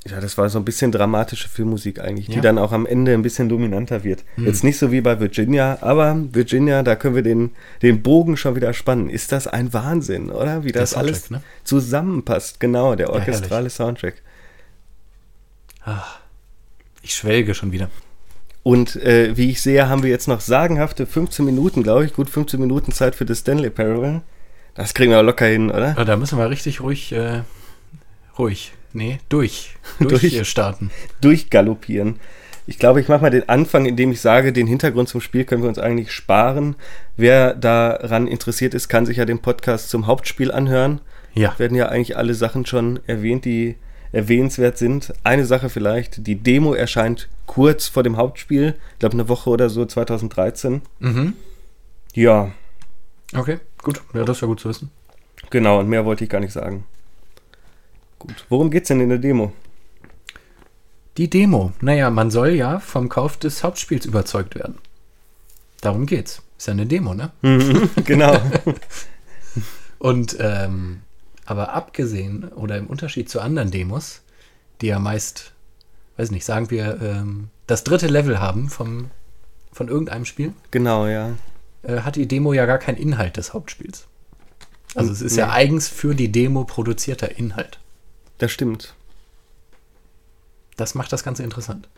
Ja, das war so ein bisschen dramatische Filmmusik eigentlich, ja. die dann auch am Ende ein bisschen dominanter wird. Hm. Jetzt nicht so wie bei Virginia, aber Virginia, da können wir den, den Bogen schon wieder spannen. Ist das ein Wahnsinn, oder? Wie das alles ne? zusammenpasst. Genau, der orchestrale ja, Soundtrack. Ach, ich schwelge schon wieder. Und äh, wie ich sehe, haben wir jetzt noch sagenhafte 15 Minuten, glaube ich, gut 15 Minuten Zeit für das Stanley Parable. Das kriegen wir locker hin, oder? Ja, da müssen wir richtig ruhig, äh, ruhig Nee, durch. Durch, durch starten. Durchgaloppieren. Ich glaube, ich mache mal den Anfang, indem ich sage, den Hintergrund zum Spiel können wir uns eigentlich sparen. Wer daran interessiert ist, kann sich ja den Podcast zum Hauptspiel anhören. Ja. Werden ja eigentlich alle Sachen schon erwähnt, die erwähnenswert sind. Eine Sache vielleicht, die Demo erscheint kurz vor dem Hauptspiel, ich glaube eine Woche oder so, 2013. Mhm. Ja. Okay, gut. Ja, das wäre gut zu wissen. Genau, und mehr wollte ich gar nicht sagen. Gut. Worum geht's denn in der Demo? Die Demo. Naja, man soll ja vom Kauf des Hauptspiels überzeugt werden. Darum geht's. Ist ja eine Demo, ne? Mhm, genau. Und, ähm, aber abgesehen oder im Unterschied zu anderen Demos, die ja meist, weiß nicht, sagen wir, ähm, das dritte Level haben vom, von irgendeinem Spiel. Genau, ja. Äh, hat die Demo ja gar keinen Inhalt des Hauptspiels. Also es ist nee. ja eigens für die Demo produzierter Inhalt. Das stimmt. Das macht das Ganze interessant.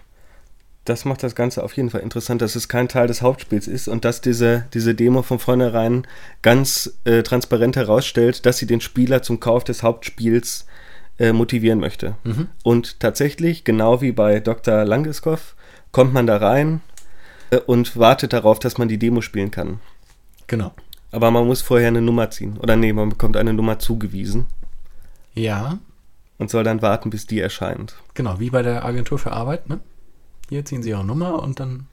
Das macht das Ganze auf jeden Fall interessant, dass es kein Teil des Hauptspiels ist und dass diese, diese Demo von vornherein ganz äh, transparent herausstellt, dass sie den Spieler zum Kauf des Hauptspiels äh, motivieren möchte. Mhm. Und tatsächlich, genau wie bei Dr. Langeskov, kommt man da rein äh, und wartet darauf, dass man die Demo spielen kann. Genau. Aber man muss vorher eine Nummer ziehen. Oder nee, man bekommt eine Nummer zugewiesen. Ja, und soll dann warten, bis die erscheint. Genau, wie bei der Agentur für Arbeit, ne? Hier ziehen sie ihre Nummer und dann.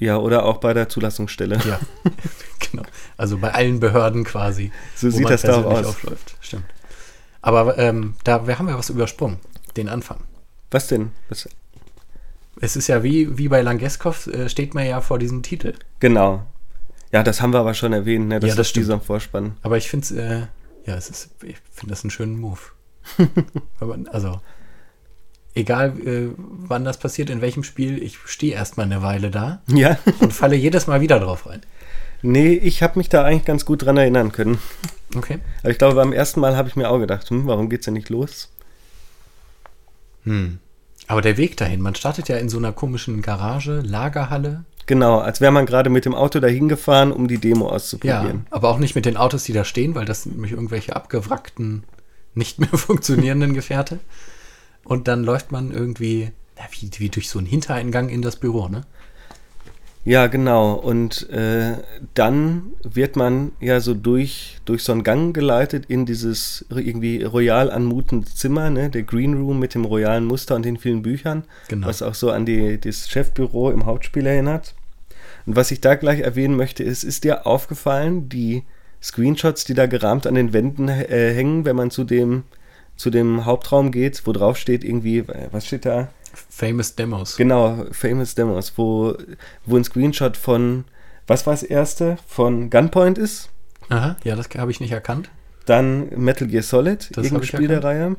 Ja, oder auch bei der Zulassungsstelle. Ja, genau. Also bei allen Behörden quasi. So sieht das da auch aus. Aufläuft. Stimmt. Aber ähm, da wir haben wir was übersprungen. Den Anfang. Was denn? Was? Es ist ja wie, wie bei Langeskov, äh, steht man ja vor diesem Titel. Genau. Ja, das haben wir aber schon erwähnt, ne? Das ja, das ist dieser Vorspann. Aber ich finde es, äh, ja, es ist, ich finde das einen schönen Move. also, egal äh, wann das passiert, in welchem Spiel, ich stehe erstmal eine Weile da ja. und falle jedes Mal wieder drauf rein. Nee, ich habe mich da eigentlich ganz gut dran erinnern können. Okay. Aber ich glaube, beim ersten Mal habe ich mir auch gedacht, hm, warum geht's denn nicht los? Hm. Aber der Weg dahin, man startet ja in so einer komischen Garage, Lagerhalle. Genau, als wäre man gerade mit dem Auto dahin gefahren, um die Demo auszuprobieren. Ja, aber auch nicht mit den Autos, die da stehen, weil das sind nämlich irgendwelche abgewrackten nicht mehr funktionierenden Gefährte. Und dann läuft man irgendwie, na, wie, wie durch so einen Hintereingang in das Büro, ne? Ja, genau. Und äh, dann wird man ja so durch, durch so einen Gang geleitet in dieses irgendwie royal anmutende Zimmer, ne? der Green Room mit dem royalen Muster und den vielen Büchern, genau. was auch so an die, das Chefbüro im Hauptspiel erinnert. Und was ich da gleich erwähnen möchte, ist, ist dir aufgefallen, die Screenshots, die da gerahmt an den Wänden äh, hängen, wenn man zu dem, zu dem Hauptraum geht, wo drauf steht irgendwie, was steht da? Famous Demos. Genau, Famous Demos, wo, wo ein Screenshot von, was war das erste? Von Gunpoint ist. Aha, ja, das habe ich nicht erkannt. Dann Metal Gear Solid, das irgendein Spiel der Reihe.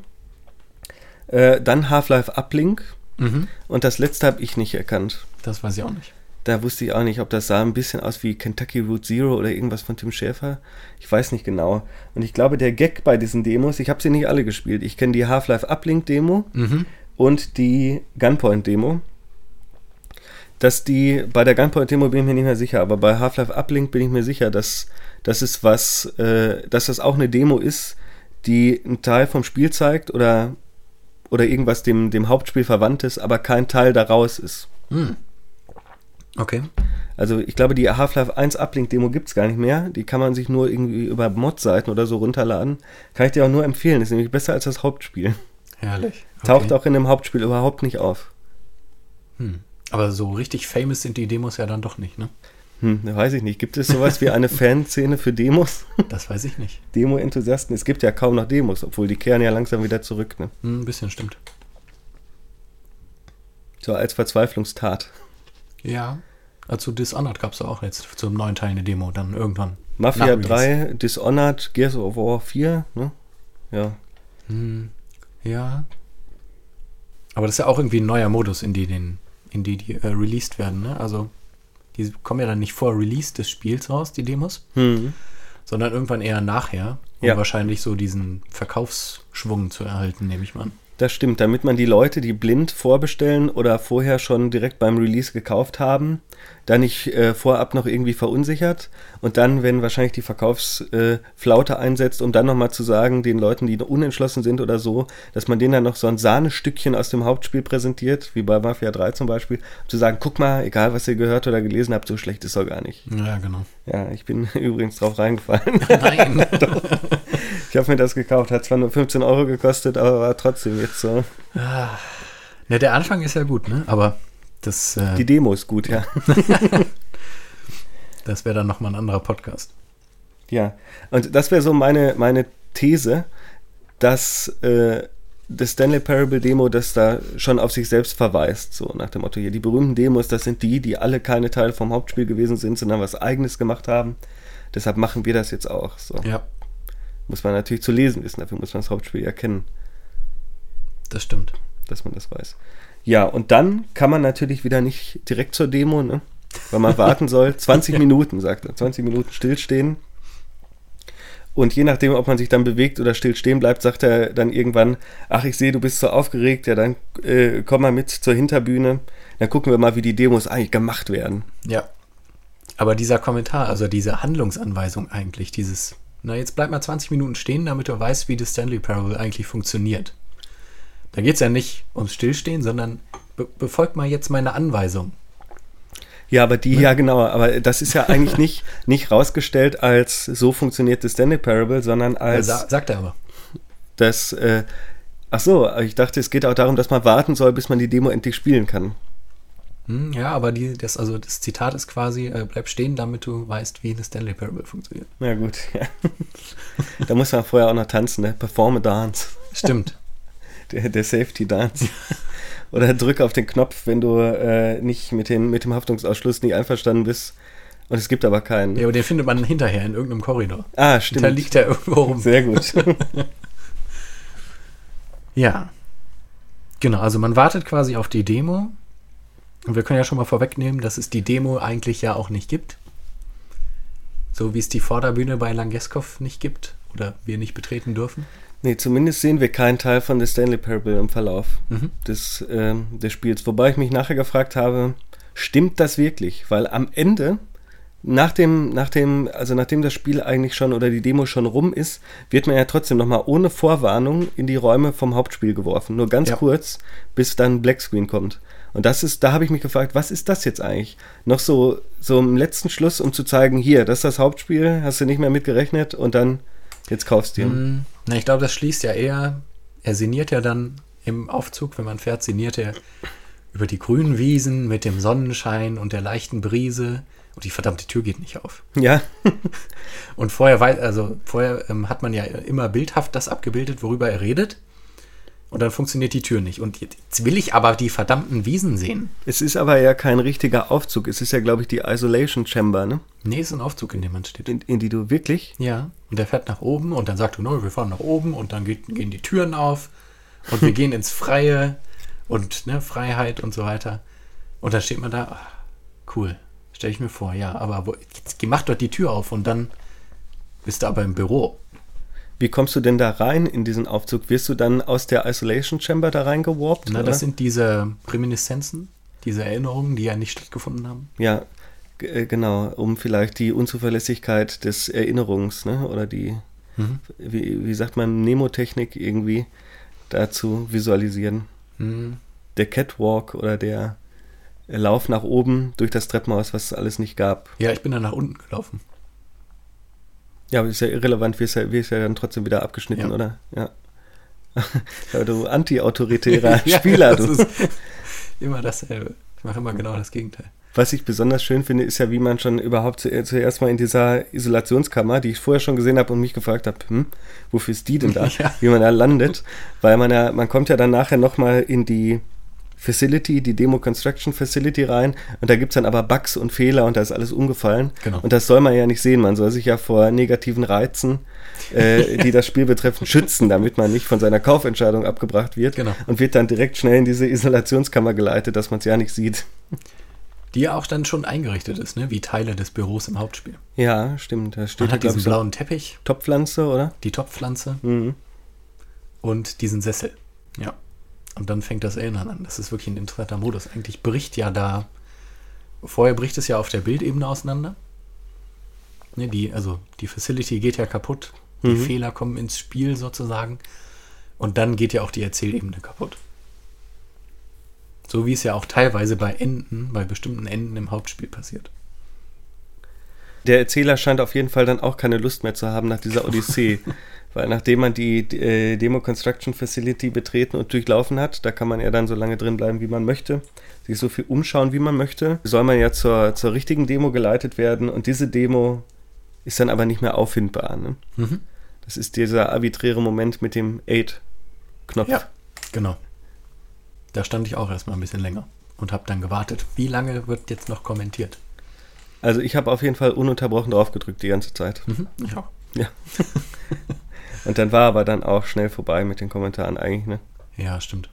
Äh, dann Half-Life Uplink. Mhm. Und das letzte habe ich nicht erkannt. Das weiß ich auch nicht. Da wusste ich auch nicht, ob das sah ein bisschen aus wie Kentucky Route Zero oder irgendwas von Tim Schäfer. Ich weiß nicht genau. Und ich glaube, der Gag bei diesen Demos, ich habe sie nicht alle gespielt. Ich kenne die Half-Life Uplink Demo. Mhm und die Gunpoint-Demo. Dass die, bei der Gunpoint-Demo bin ich mir nicht mehr sicher, aber bei Half-Life Uplink bin ich mir sicher, dass, dass es was, äh, dass das auch eine Demo ist, die einen Teil vom Spiel zeigt oder, oder irgendwas dem, dem Hauptspiel verwandt ist, aber kein Teil daraus ist. Hm. Okay. Also ich glaube, die Half-Life 1 Uplink-Demo gibt es gar nicht mehr. Die kann man sich nur irgendwie über Mod-Seiten oder so runterladen. Kann ich dir auch nur empfehlen. Ist nämlich besser als das Hauptspiel. Herrlich. Okay. Taucht auch in dem Hauptspiel überhaupt nicht auf. Hm. Aber so richtig famous sind die Demos ja dann doch nicht, ne? Hm, weiß ich nicht. Gibt es sowas wie eine Fanszene für Demos? Das weiß ich nicht. Demo-Enthusiasten? Es gibt ja kaum noch Demos, obwohl die kehren ja langsam wieder zurück, ne? Hm, ein bisschen stimmt. So als Verzweiflungstat. Ja. Also Dishonored gab es auch jetzt zum neuen Teil eine Demo, dann irgendwann. Mafia 3, Dishonored, Gears of War 4, ne? Ja. Hm. Ja. Aber das ist ja auch irgendwie ein neuer Modus, in die, den, in die, die äh, released werden. Ne? Also die kommen ja dann nicht vor Release des Spiels raus, die Demos, mhm. sondern irgendwann eher nachher, um ja. wahrscheinlich so diesen Verkaufsschwung zu erhalten, nehme ich mal an. Das stimmt, damit man die Leute, die blind vorbestellen oder vorher schon direkt beim Release gekauft haben, da nicht äh, vorab noch irgendwie verunsichert und dann, wenn wahrscheinlich die Verkaufsflaute äh, einsetzt, um dann nochmal zu sagen, den Leuten, die unentschlossen sind oder so, dass man denen dann noch so ein Sahnestückchen aus dem Hauptspiel präsentiert, wie bei Mafia 3 zum Beispiel, um zu sagen, guck mal, egal was ihr gehört oder gelesen habt, so schlecht ist doch gar nicht. Ja, genau. Ja, ich bin übrigens drauf reingefallen. Nein. ich habe mir das gekauft, hat zwar nur 15 Euro gekostet, aber war trotzdem jetzt so. Ah. Der Anfang ist ja gut, ne? Aber das, äh, Die Demo ist gut, ja. das wäre dann nochmal ein anderer Podcast. Ja, und das wäre so meine, meine These, dass äh, das Stanley Parable Demo das da schon auf sich selbst verweist, so nach dem Motto hier, die berühmten Demos, das sind die, die alle keine Teile vom Hauptspiel gewesen sind, sondern was eigenes gemacht haben. Deshalb machen wir das jetzt auch. So. Ja. Muss man natürlich zu lesen wissen, dafür muss man das Hauptspiel erkennen. Das stimmt. Dass man das weiß. Ja, und dann kann man natürlich wieder nicht direkt zur Demo, ne? weil man warten soll. 20 Minuten, sagt er. 20 Minuten stillstehen. Und je nachdem, ob man sich dann bewegt oder still stehen bleibt, sagt er dann irgendwann, ach, ich sehe, du bist so aufgeregt, ja, dann äh, komm mal mit zur Hinterbühne. Dann gucken wir mal, wie die Demos eigentlich gemacht werden. Ja. Aber dieser Kommentar, also diese Handlungsanweisung eigentlich, dieses, na, jetzt bleib mal 20 Minuten stehen, damit du weißt, wie das Stanley Parable eigentlich funktioniert. Da geht es ja nicht ums Stillstehen, sondern be befolgt mal jetzt meine Anweisung. Ja, aber die, ja genau, aber das ist ja eigentlich nicht, nicht rausgestellt als so funktioniert das Stanley Parable, sondern als. Ja, sagt er aber. Das, äh, ach so, ich dachte, es geht auch darum, dass man warten soll, bis man die Demo endlich spielen kann. Hm, ja, aber die, das, also das Zitat ist quasi, äh, bleib stehen, damit du weißt, wie das Stanley Parable funktioniert. Ja, gut, ja. da muss man vorher auch noch tanzen, ne? Perform a dance. Stimmt der, der Safety Dance. Oder drück auf den Knopf, wenn du äh, nicht mit, den, mit dem Haftungsausschluss nicht einverstanden bist. Und es gibt aber keinen. Ja, aber den findet man hinterher in irgendeinem Korridor. Ah, stimmt. Da liegt er irgendwo rum. Sehr gut. ja. Genau, also man wartet quasi auf die Demo. Und wir können ja schon mal vorwegnehmen, dass es die Demo eigentlich ja auch nicht gibt. So wie es die Vorderbühne bei Langeskov nicht gibt oder wir nicht betreten dürfen. Nee, zumindest sehen wir keinen Teil von The Stanley Parable im Verlauf mhm. des, äh, des Spiels. Wobei ich mich nachher gefragt habe, stimmt das wirklich? Weil am Ende nach dem, nach dem, also nachdem das Spiel eigentlich schon oder die Demo schon rum ist, wird man ja trotzdem nochmal ohne Vorwarnung in die Räume vom Hauptspiel geworfen. Nur ganz ja. kurz, bis dann Blackscreen kommt. Und das ist, da habe ich mich gefragt, was ist das jetzt eigentlich? Noch so, so im letzten Schluss, um zu zeigen, hier, das ist das Hauptspiel, hast du nicht mehr mitgerechnet und dann, jetzt kaufst du ihn. Mm, na, ich glaube, das schließt ja eher, er sinniert ja dann im Aufzug, wenn man fährt, sinniert er über die grünen Wiesen mit dem Sonnenschein und der leichten Brise und die verdammte Tür geht nicht auf. Ja. und vorher, also vorher ähm, hat man ja immer bildhaft das abgebildet, worüber er redet. Und dann funktioniert die Tür nicht. Und jetzt will ich aber die verdammten Wiesen sehen. Es ist aber ja kein richtiger Aufzug. Es ist ja, glaube ich, die Isolation Chamber, ne? Nee, es ist ein Aufzug, in dem man steht. In, in die du wirklich? Ja. Und der fährt nach oben und dann sagt du, no, wir fahren nach oben und dann geht, gehen die Türen auf und wir gehen ins Freie und ne, Freiheit und so weiter. Und dann steht man da, ach, cool. Stelle ich mir vor, ja. Aber wo, jetzt mach dort die Tür auf und dann bist du aber im Büro. Wie kommst du denn da rein in diesen Aufzug? Wirst du dann aus der Isolation Chamber da reingewarpt? Na, oder? das sind diese Reminiszenzen, diese Erinnerungen, die ja nicht stattgefunden haben. Ja, äh, genau, um vielleicht die Unzuverlässigkeit des Erinnerungs, ne? Oder die, mhm. wie, wie sagt man, Nemotechnik irgendwie dazu visualisieren. Mhm. Der Catwalk oder der Lauf nach oben durch das Treppenhaus, was es alles nicht gab. Ja, ich bin dann nach unten gelaufen. Ja, aber ist ja irrelevant, wie ist ja, wie ist ja dann trotzdem wieder abgeschnitten, ja. oder? Ja. ja du anti-autoritärer Spieler, du. immer dasselbe. Ich mache immer genau das Gegenteil. Was ich besonders schön finde, ist ja, wie man schon überhaupt zuerst mal in dieser Isolationskammer, die ich vorher schon gesehen habe und mich gefragt habe, hm, wofür ist die denn da? Ja. Wie man da landet. Weil man ja, man kommt ja dann nachher nochmal in die Facility, die Demo Construction Facility rein und da gibt es dann aber Bugs und Fehler und da ist alles umgefallen. Genau. Und das soll man ja nicht sehen. Man soll sich ja vor negativen Reizen, äh, die das Spiel betreffen, schützen, damit man nicht von seiner Kaufentscheidung abgebracht wird genau. und wird dann direkt schnell in diese Isolationskammer geleitet, dass man es ja nicht sieht. Die ja auch dann schon eingerichtet ist, ne? wie Teile des Büros im Hauptspiel. Ja, stimmt. Da steht man hat diesen blauen Teppich. Topfpflanze, oder? Die Topfpflanze. Mhm. Und diesen Sessel. Ja. Und dann fängt das Erinnern an. Das ist wirklich ein interessanter Modus. Eigentlich bricht ja da. Vorher bricht es ja auf der Bildebene auseinander. Ne, die, also die Facility geht ja kaputt. Die mhm. Fehler kommen ins Spiel sozusagen. Und dann geht ja auch die Erzählebene kaputt. So wie es ja auch teilweise bei Enden, bei bestimmten Enden im Hauptspiel passiert. Der Erzähler scheint auf jeden Fall dann auch keine Lust mehr zu haben nach dieser Odyssee. Weil nachdem man die äh, Demo Construction Facility betreten und durchlaufen hat, da kann man ja dann so lange drin bleiben, wie man möchte, sich so viel umschauen, wie man möchte, soll man ja zur, zur richtigen Demo geleitet werden und diese Demo ist dann aber nicht mehr auffindbar. Ne? Mhm. Das ist dieser arbiträre Moment mit dem Aid-Knopf. Ja, genau. Da stand ich auch erstmal ein bisschen länger und habe dann gewartet. Wie lange wird jetzt noch kommentiert? Also ich habe auf jeden Fall ununterbrochen drauf gedrückt die ganze Zeit. Mhm, ich auch. Ja. Und dann war aber dann auch schnell vorbei mit den Kommentaren eigentlich, ne? Ja, stimmt.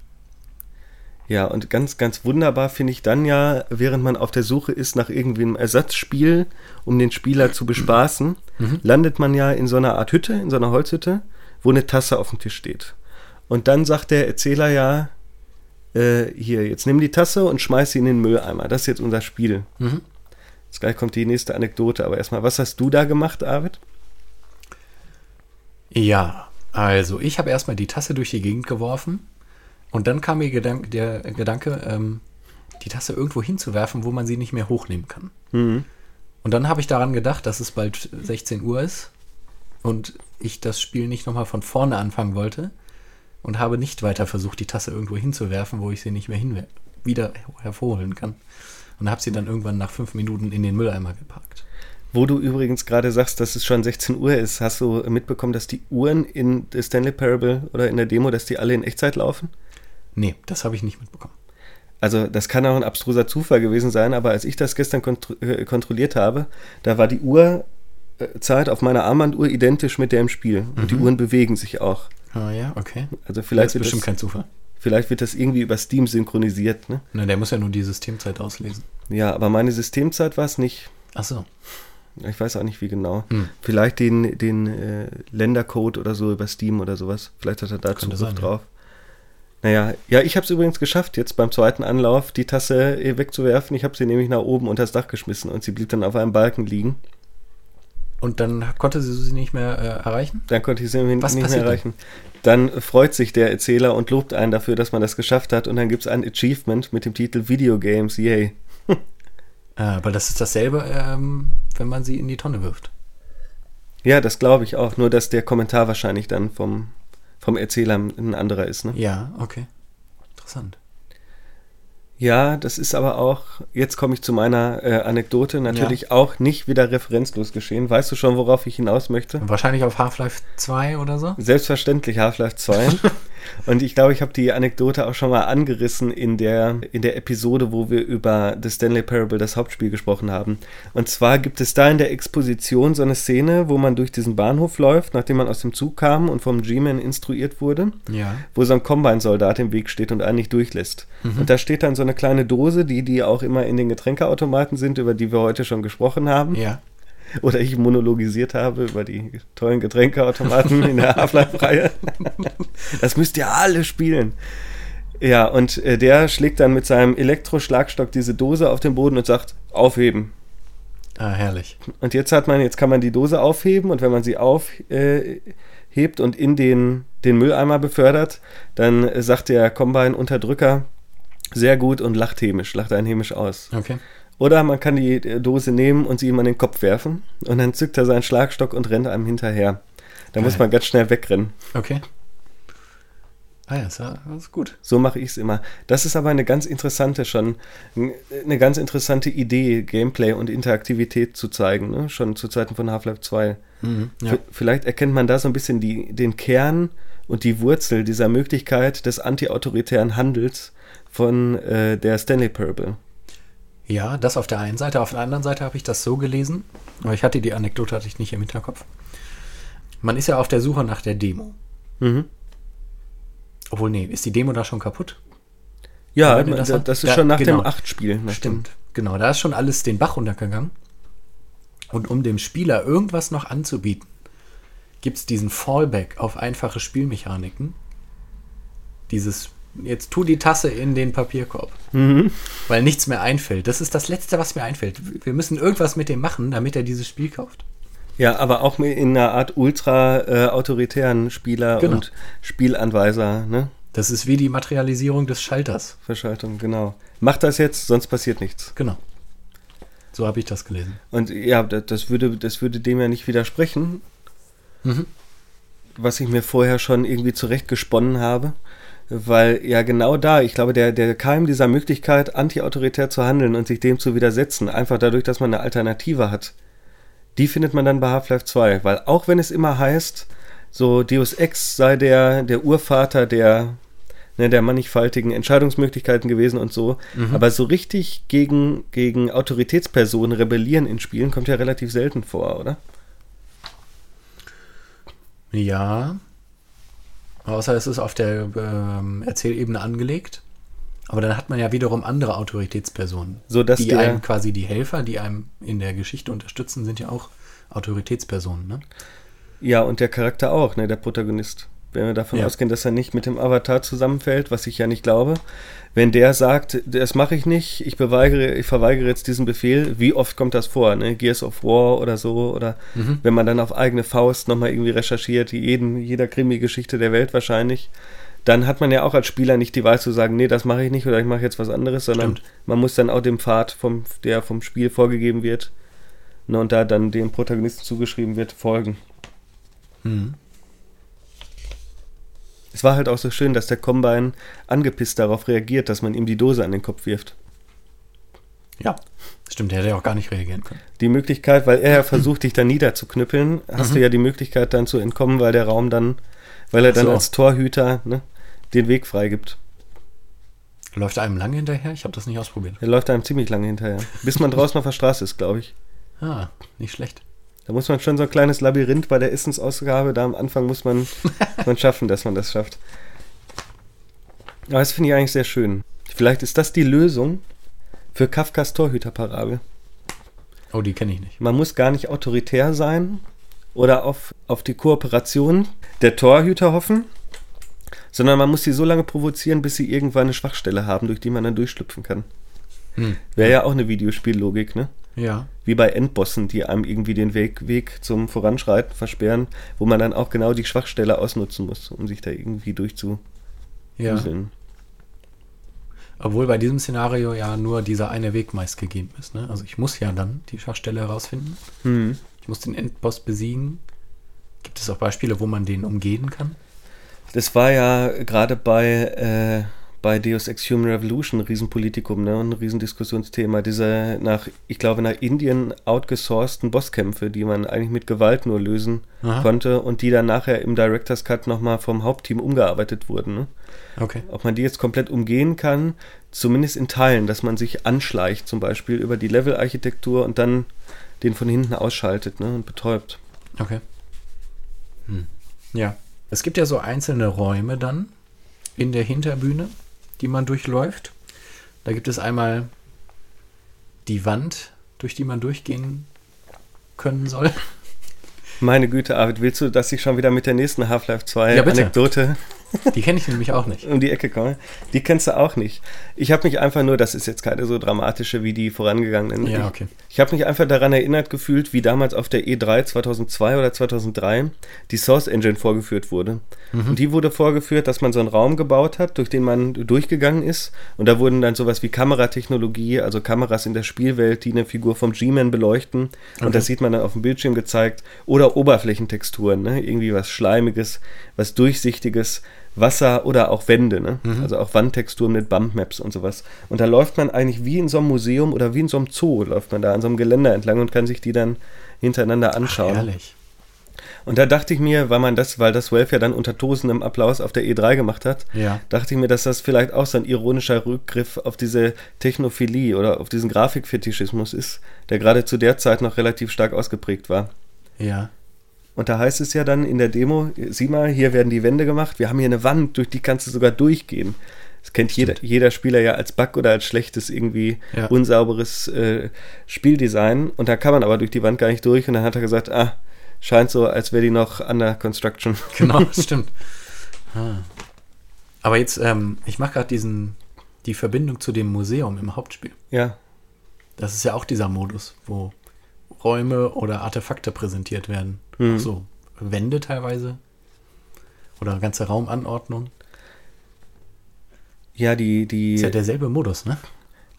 Ja, und ganz, ganz wunderbar finde ich dann ja, während man auf der Suche ist nach irgendwie einem Ersatzspiel, um den Spieler zu bespaßen, mhm. landet man ja in so einer Art Hütte, in so einer Holzhütte, wo eine Tasse auf dem Tisch steht. Und dann sagt der Erzähler ja, äh, hier, jetzt nimm die Tasse und schmeiß sie in den Mülleimer. Das ist jetzt unser Spiel. Mhm. Jetzt gleich kommt die nächste Anekdote, aber erstmal, was hast du da gemacht, Arvid? Ja, also ich habe erstmal die Tasse durch die Gegend geworfen und dann kam mir Gedank der Gedanke, ähm, die Tasse irgendwo hinzuwerfen, wo man sie nicht mehr hochnehmen kann. Mhm. Und dann habe ich daran gedacht, dass es bald 16 Uhr ist und ich das Spiel nicht nochmal von vorne anfangen wollte und habe nicht weiter versucht, die Tasse irgendwo hinzuwerfen, wo ich sie nicht mehr hin wieder hervorholen kann. Und habe sie dann irgendwann nach fünf Minuten in den Mülleimer geparkt. Wo du übrigens gerade sagst, dass es schon 16 Uhr ist, hast du mitbekommen, dass die Uhren in der Stanley Parable oder in der Demo, dass die alle in Echtzeit laufen? Nee, das habe ich nicht mitbekommen. Also das kann auch ein abstruser Zufall gewesen sein, aber als ich das gestern kontro äh, kontrolliert habe, da war die Uhrzeit auf meiner Armbanduhr identisch mit der im Spiel. Und die mhm. Uhren bewegen sich auch. Ah ja, okay. Also vielleicht das ist bestimmt das, kein Zufall. Vielleicht wird das irgendwie über Steam synchronisiert, ne? Na, der muss ja nur die Systemzeit auslesen. Ja, aber meine Systemzeit war es nicht. Ach so. Ich weiß auch nicht, wie genau. Hm. Vielleicht den, den äh, Ländercode oder so über Steam oder sowas. Vielleicht hat er da Zugriff drauf. Naja, ja, ich habe es übrigens geschafft, jetzt beim zweiten Anlauf die Tasse äh, wegzuwerfen. Ich habe sie nämlich nach oben unter das Dach geschmissen und sie blieb dann auf einem Balken liegen. Und dann konnte sie sie nicht mehr äh, erreichen? Dann konnte ich sie Was nicht mehr erreichen. Dann freut sich der Erzähler und lobt einen dafür, dass man das geschafft hat. Und dann gibt es ein Achievement mit dem Titel Videogames, yay. Aber das ist dasselbe, ähm, wenn man sie in die Tonne wirft. Ja, das glaube ich auch. Nur, dass der Kommentar wahrscheinlich dann vom, vom Erzähler ein anderer ist. Ne? Ja, okay. Interessant. Ja, das ist aber auch, jetzt komme ich zu meiner äh, Anekdote, natürlich ja. auch nicht wieder referenzlos geschehen. Weißt du schon, worauf ich hinaus möchte? Wahrscheinlich auf Half-Life 2 oder so? Selbstverständlich Half-Life 2. Und ich glaube, ich habe die Anekdote auch schon mal angerissen in der, in der Episode, wo wir über The Stanley Parable, das Hauptspiel, gesprochen haben. Und zwar gibt es da in der Exposition so eine Szene, wo man durch diesen Bahnhof läuft, nachdem man aus dem Zug kam und vom G-Man instruiert wurde, ja. wo so ein Combine-Soldat im Weg steht und einen nicht durchlässt. Mhm. Und da steht dann so eine kleine Dose, die, die auch immer in den Getränkeautomaten sind, über die wir heute schon gesprochen haben. Ja oder ich monologisiert habe über die tollen Getränkeautomaten in der Half-Life-Reihe. Das müsst ihr alle spielen. Ja, und äh, der schlägt dann mit seinem Elektroschlagstock diese Dose auf den Boden und sagt, aufheben. Ah, herrlich. Und jetzt hat man, jetzt kann man die Dose aufheben und wenn man sie aufhebt äh, und in den, den Mülleimer befördert, dann äh, sagt der Combine-Unterdrücker sehr gut und lacht hämisch, lacht einen hämisch aus. Okay. Oder man kann die Dose nehmen und sie ihm an den Kopf werfen und dann zückt er seinen Schlagstock und rennt einem hinterher. Da muss man ganz schnell wegrennen. Okay. Ah ja, das ist gut. So mache ich es immer. Das ist aber eine ganz interessante schon, eine ganz interessante Idee, Gameplay und Interaktivität zu zeigen, ne? schon zu Zeiten von Half-Life 2. Mhm, ja. Vielleicht erkennt man da so ein bisschen die, den Kern und die Wurzel dieser Möglichkeit des anti-autoritären Handels von äh, der Stanley Parable. Ja, das auf der einen Seite. Auf der anderen Seite habe ich das so gelesen, aber ich hatte die Anekdote hatte ich nicht im Hinterkopf. Man ist ja auf der Suche nach der Demo. Mhm. Obwohl, nee, ist die Demo da schon kaputt? Ja, das, das, ist da, schon nach genau, dem 8-Spiel. Stimmt, genau. Da ist schon alles den Bach runtergegangen. Und um dem Spieler irgendwas noch anzubieten, gibt es diesen Fallback auf einfache Spielmechaniken. Dieses jetzt tu die Tasse in den Papierkorb. Mhm. Weil nichts mehr einfällt. Das ist das Letzte, was mir einfällt. Wir müssen irgendwas mit dem machen, damit er dieses Spiel kauft. Ja, aber auch in einer Art ultra-autoritären äh, Spieler genau. und Spielanweiser, ne? Das ist wie die Materialisierung des Schalters. Verschaltung, genau. Mach das jetzt, sonst passiert nichts. Genau. So habe ich das gelesen. Und ja, das würde, das würde dem ja nicht widersprechen, mhm. was ich mir vorher schon irgendwie zurechtgesponnen habe weil ja genau da, ich glaube, der, der Keim dieser Möglichkeit, antiautoritär zu handeln und sich dem zu widersetzen, einfach dadurch, dass man eine Alternative hat, die findet man dann bei Half-Life 2, weil auch wenn es immer heißt, so Deus Ex sei der, der Urvater der, ne, der mannigfaltigen Entscheidungsmöglichkeiten gewesen und so, mhm. aber so richtig gegen, gegen Autoritätspersonen rebellieren in Spielen kommt ja relativ selten vor, oder? Ja, Außer es ist auf der ähm, Erzählebene angelegt. Aber dann hat man ja wiederum andere Autoritätspersonen. So, dass die einem quasi die Helfer, die einem in der Geschichte unterstützen, sind ja auch Autoritätspersonen, ne? Ja, und der Charakter auch, ne, der Protagonist. Wenn wir davon ja. ausgehen, dass er nicht mit dem Avatar zusammenfällt, was ich ja nicht glaube, wenn der sagt, das mache ich nicht, ich beweigere, ich verweigere jetzt diesen Befehl, wie oft kommt das vor, ne? Gears of War oder so, oder mhm. wenn man dann auf eigene Faust nochmal irgendwie recherchiert, jeden, jeder Krimi-Geschichte der Welt wahrscheinlich, dann hat man ja auch als Spieler nicht die Wahl zu sagen, nee, das mache ich nicht oder ich mache jetzt was anderes, sondern Stimmt. man muss dann auch dem Pfad, vom, der vom Spiel vorgegeben wird, ne, und da dann dem Protagonisten zugeschrieben wird, folgen. Mhm es war halt auch so schön, dass der Combine angepisst darauf reagiert, dass man ihm die Dose an den Kopf wirft. Ja, stimmt, der hätte ja auch gar nicht reagieren können. Die Möglichkeit, weil er ja versucht, dich da niederzuknüppeln, hast mhm. du ja die Möglichkeit dann zu entkommen, weil der Raum dann, weil er dann so. als Torhüter ne, den Weg freigibt. Läuft einem lange hinterher? Ich habe das nicht ausprobiert. Er läuft einem ziemlich lange hinterher. Bis man draußen auf der Straße ist, glaube ich. Ah, nicht schlecht. Da muss man schon so ein kleines Labyrinth bei der Essensausgabe, da am Anfang muss man, man schaffen, dass man das schafft. Aber das finde ich eigentlich sehr schön. Vielleicht ist das die Lösung für Kafkas Torhüterparabel. Oh, die kenne ich nicht. Man muss gar nicht autoritär sein oder auf, auf die Kooperation der Torhüter hoffen, Sondern man muss sie so lange provozieren, bis sie irgendwann eine Schwachstelle haben, durch die man dann durchschlüpfen kann. Hm. Wäre ja auch eine Videospiellogik, ne? Ja. Wie bei Endbossen, die einem irgendwie den Weg, Weg zum Voranschreiten versperren, wo man dann auch genau die Schwachstelle ausnutzen muss, um sich da irgendwie durchzu. Ja. Obwohl bei diesem Szenario ja nur dieser eine Weg meist gegeben ist. Ne? Also ich muss ja dann die Schwachstelle herausfinden. Mhm. Ich muss den Endboss besiegen. Gibt es auch Beispiele, wo man den umgehen kann? Das war ja gerade bei, äh, bei Deus Ex Human Revolution ein Riesenpolitikum, ne? ein Riesendiskussionsthema. Diese nach, ich glaube, nach Indien outgesourcten Bosskämpfe, die man eigentlich mit Gewalt nur lösen Aha. konnte und die dann nachher im Director's Cut nochmal vom Hauptteam umgearbeitet wurden. Ne? Okay. Ob man die jetzt komplett umgehen kann, zumindest in Teilen, dass man sich anschleicht, zum Beispiel über die Level-Architektur und dann den von hinten ausschaltet ne, und betäubt. Okay. Hm. Ja. Es gibt ja so einzelne Räume dann in der Hinterbühne, die man durchläuft. Da gibt es einmal die Wand, durch die man durchgehen können soll. Meine Güte, Arvid, willst du, dass ich schon wieder mit der nächsten Half-Life 2 ja, Anekdote die kenne ich nämlich auch nicht. Um die Ecke komme. Die kennst du auch nicht. Ich habe mich einfach nur, das ist jetzt keine so dramatische wie die vorangegangenen. Ja, okay. Ich, ich habe mich einfach daran erinnert gefühlt, wie damals auf der E3 2002 oder 2003 die Source Engine vorgeführt wurde. Mhm. Und die wurde vorgeführt, dass man so einen Raum gebaut hat, durch den man durchgegangen ist. Und da wurden dann sowas wie Kameratechnologie, also Kameras in der Spielwelt, die eine Figur vom G-Man beleuchten. Okay. Und das sieht man dann auf dem Bildschirm gezeigt. Oder Oberflächentexturen, ne? irgendwie was Schleimiges, was Durchsichtiges Wasser oder auch Wände, ne? Mhm. also auch Wandtexturen mit Bumpmaps und sowas. Und da läuft man eigentlich wie in so einem Museum oder wie in so einem Zoo, läuft man da an so einem Geländer entlang und kann sich die dann hintereinander anschauen. Ach, herrlich. Und da dachte ich mir, weil man das, weil das Welf ja dann unter tosendem Applaus auf der E3 gemacht hat, ja. dachte ich mir, dass das vielleicht auch so ein ironischer Rückgriff auf diese Technophilie oder auf diesen Grafikfetischismus ist, der gerade zu der Zeit noch relativ stark ausgeprägt war. Ja. Und da heißt es ja dann in der Demo, sieh mal, hier werden die Wände gemacht, wir haben hier eine Wand, durch die kannst du sogar durchgehen. Das kennt jeder, jeder Spieler ja als Bug oder als schlechtes, irgendwie ja. unsauberes äh, Spieldesign. Und da kann man aber durch die Wand gar nicht durch. Und dann hat er gesagt, ah, scheint so, als wäre die noch under construction. Genau, das stimmt. Ah. Aber jetzt, ähm, ich mache gerade diesen, die Verbindung zu dem Museum im Hauptspiel. Ja. Das ist ja auch dieser Modus, wo Räume oder Artefakte präsentiert werden. Mhm. So Wände teilweise. Oder ganze Raumanordnung. Ja, die, die. Ist ja derselbe Modus, ne?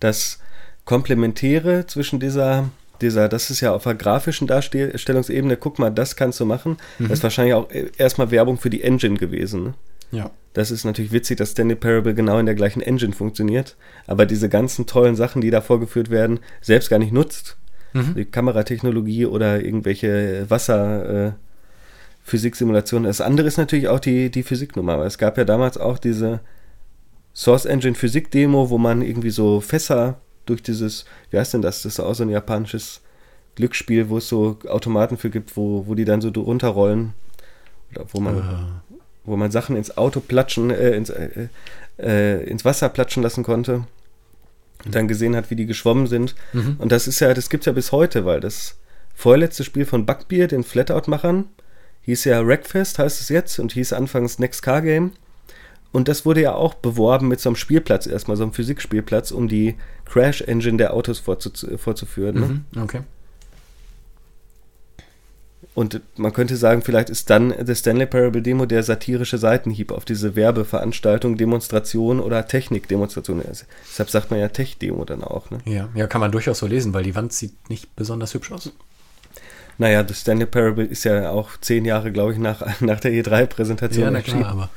Das Komplementäre zwischen dieser, dieser, das ist ja auf der grafischen Darstellungsebene, guck mal, das kannst du machen. Mhm. Das ist wahrscheinlich auch erstmal Werbung für die Engine gewesen. Ne? Ja. Das ist natürlich witzig, dass Stanley Parable genau in der gleichen Engine funktioniert, aber diese ganzen tollen Sachen, die da vorgeführt werden, selbst gar nicht nutzt mhm. die Kameratechnologie oder irgendwelche Wasser. Äh, Physiksimulationen. Das andere ist natürlich auch die, die Physiknummer. Es gab ja damals auch diese Source Engine Physik Demo, wo man irgendwie so Fässer durch dieses, wie heißt denn das? Das ist auch so ein japanisches Glücksspiel, wo es so Automaten für gibt, wo, wo die dann so runterrollen. Oder wo man, uh. wo man Sachen ins Auto platschen, äh, ins, äh, äh, ins Wasser platschen lassen konnte dann gesehen hat, wie die geschwommen sind. Mhm. Und das ist ja, das gibt es ja bis heute, weil das vorletzte Spiel von Bugbeer, den Flatout-Machern, hieß ja Wreckfest, heißt es jetzt, und hieß anfangs Next Car Game. Und das wurde ja auch beworben mit so einem Spielplatz, erstmal so einem Physikspielplatz, um die Crash Engine der Autos vorzu vorzuführen. Ne? Mhm, okay. Und man könnte sagen, vielleicht ist dann The Stanley Parable Demo der satirische Seitenhieb auf diese Werbeveranstaltung, Demonstration oder Technikdemonstration. Deshalb sagt man ja Tech-Demo dann auch. Ne? Ja, ja, kann man durchaus so lesen, weil die Wand sieht nicht besonders hübsch aus. Naja, The Stanley Parable ist ja auch zehn Jahre, glaube ich, nach, nach der E3-Präsentation ja, na klar, aber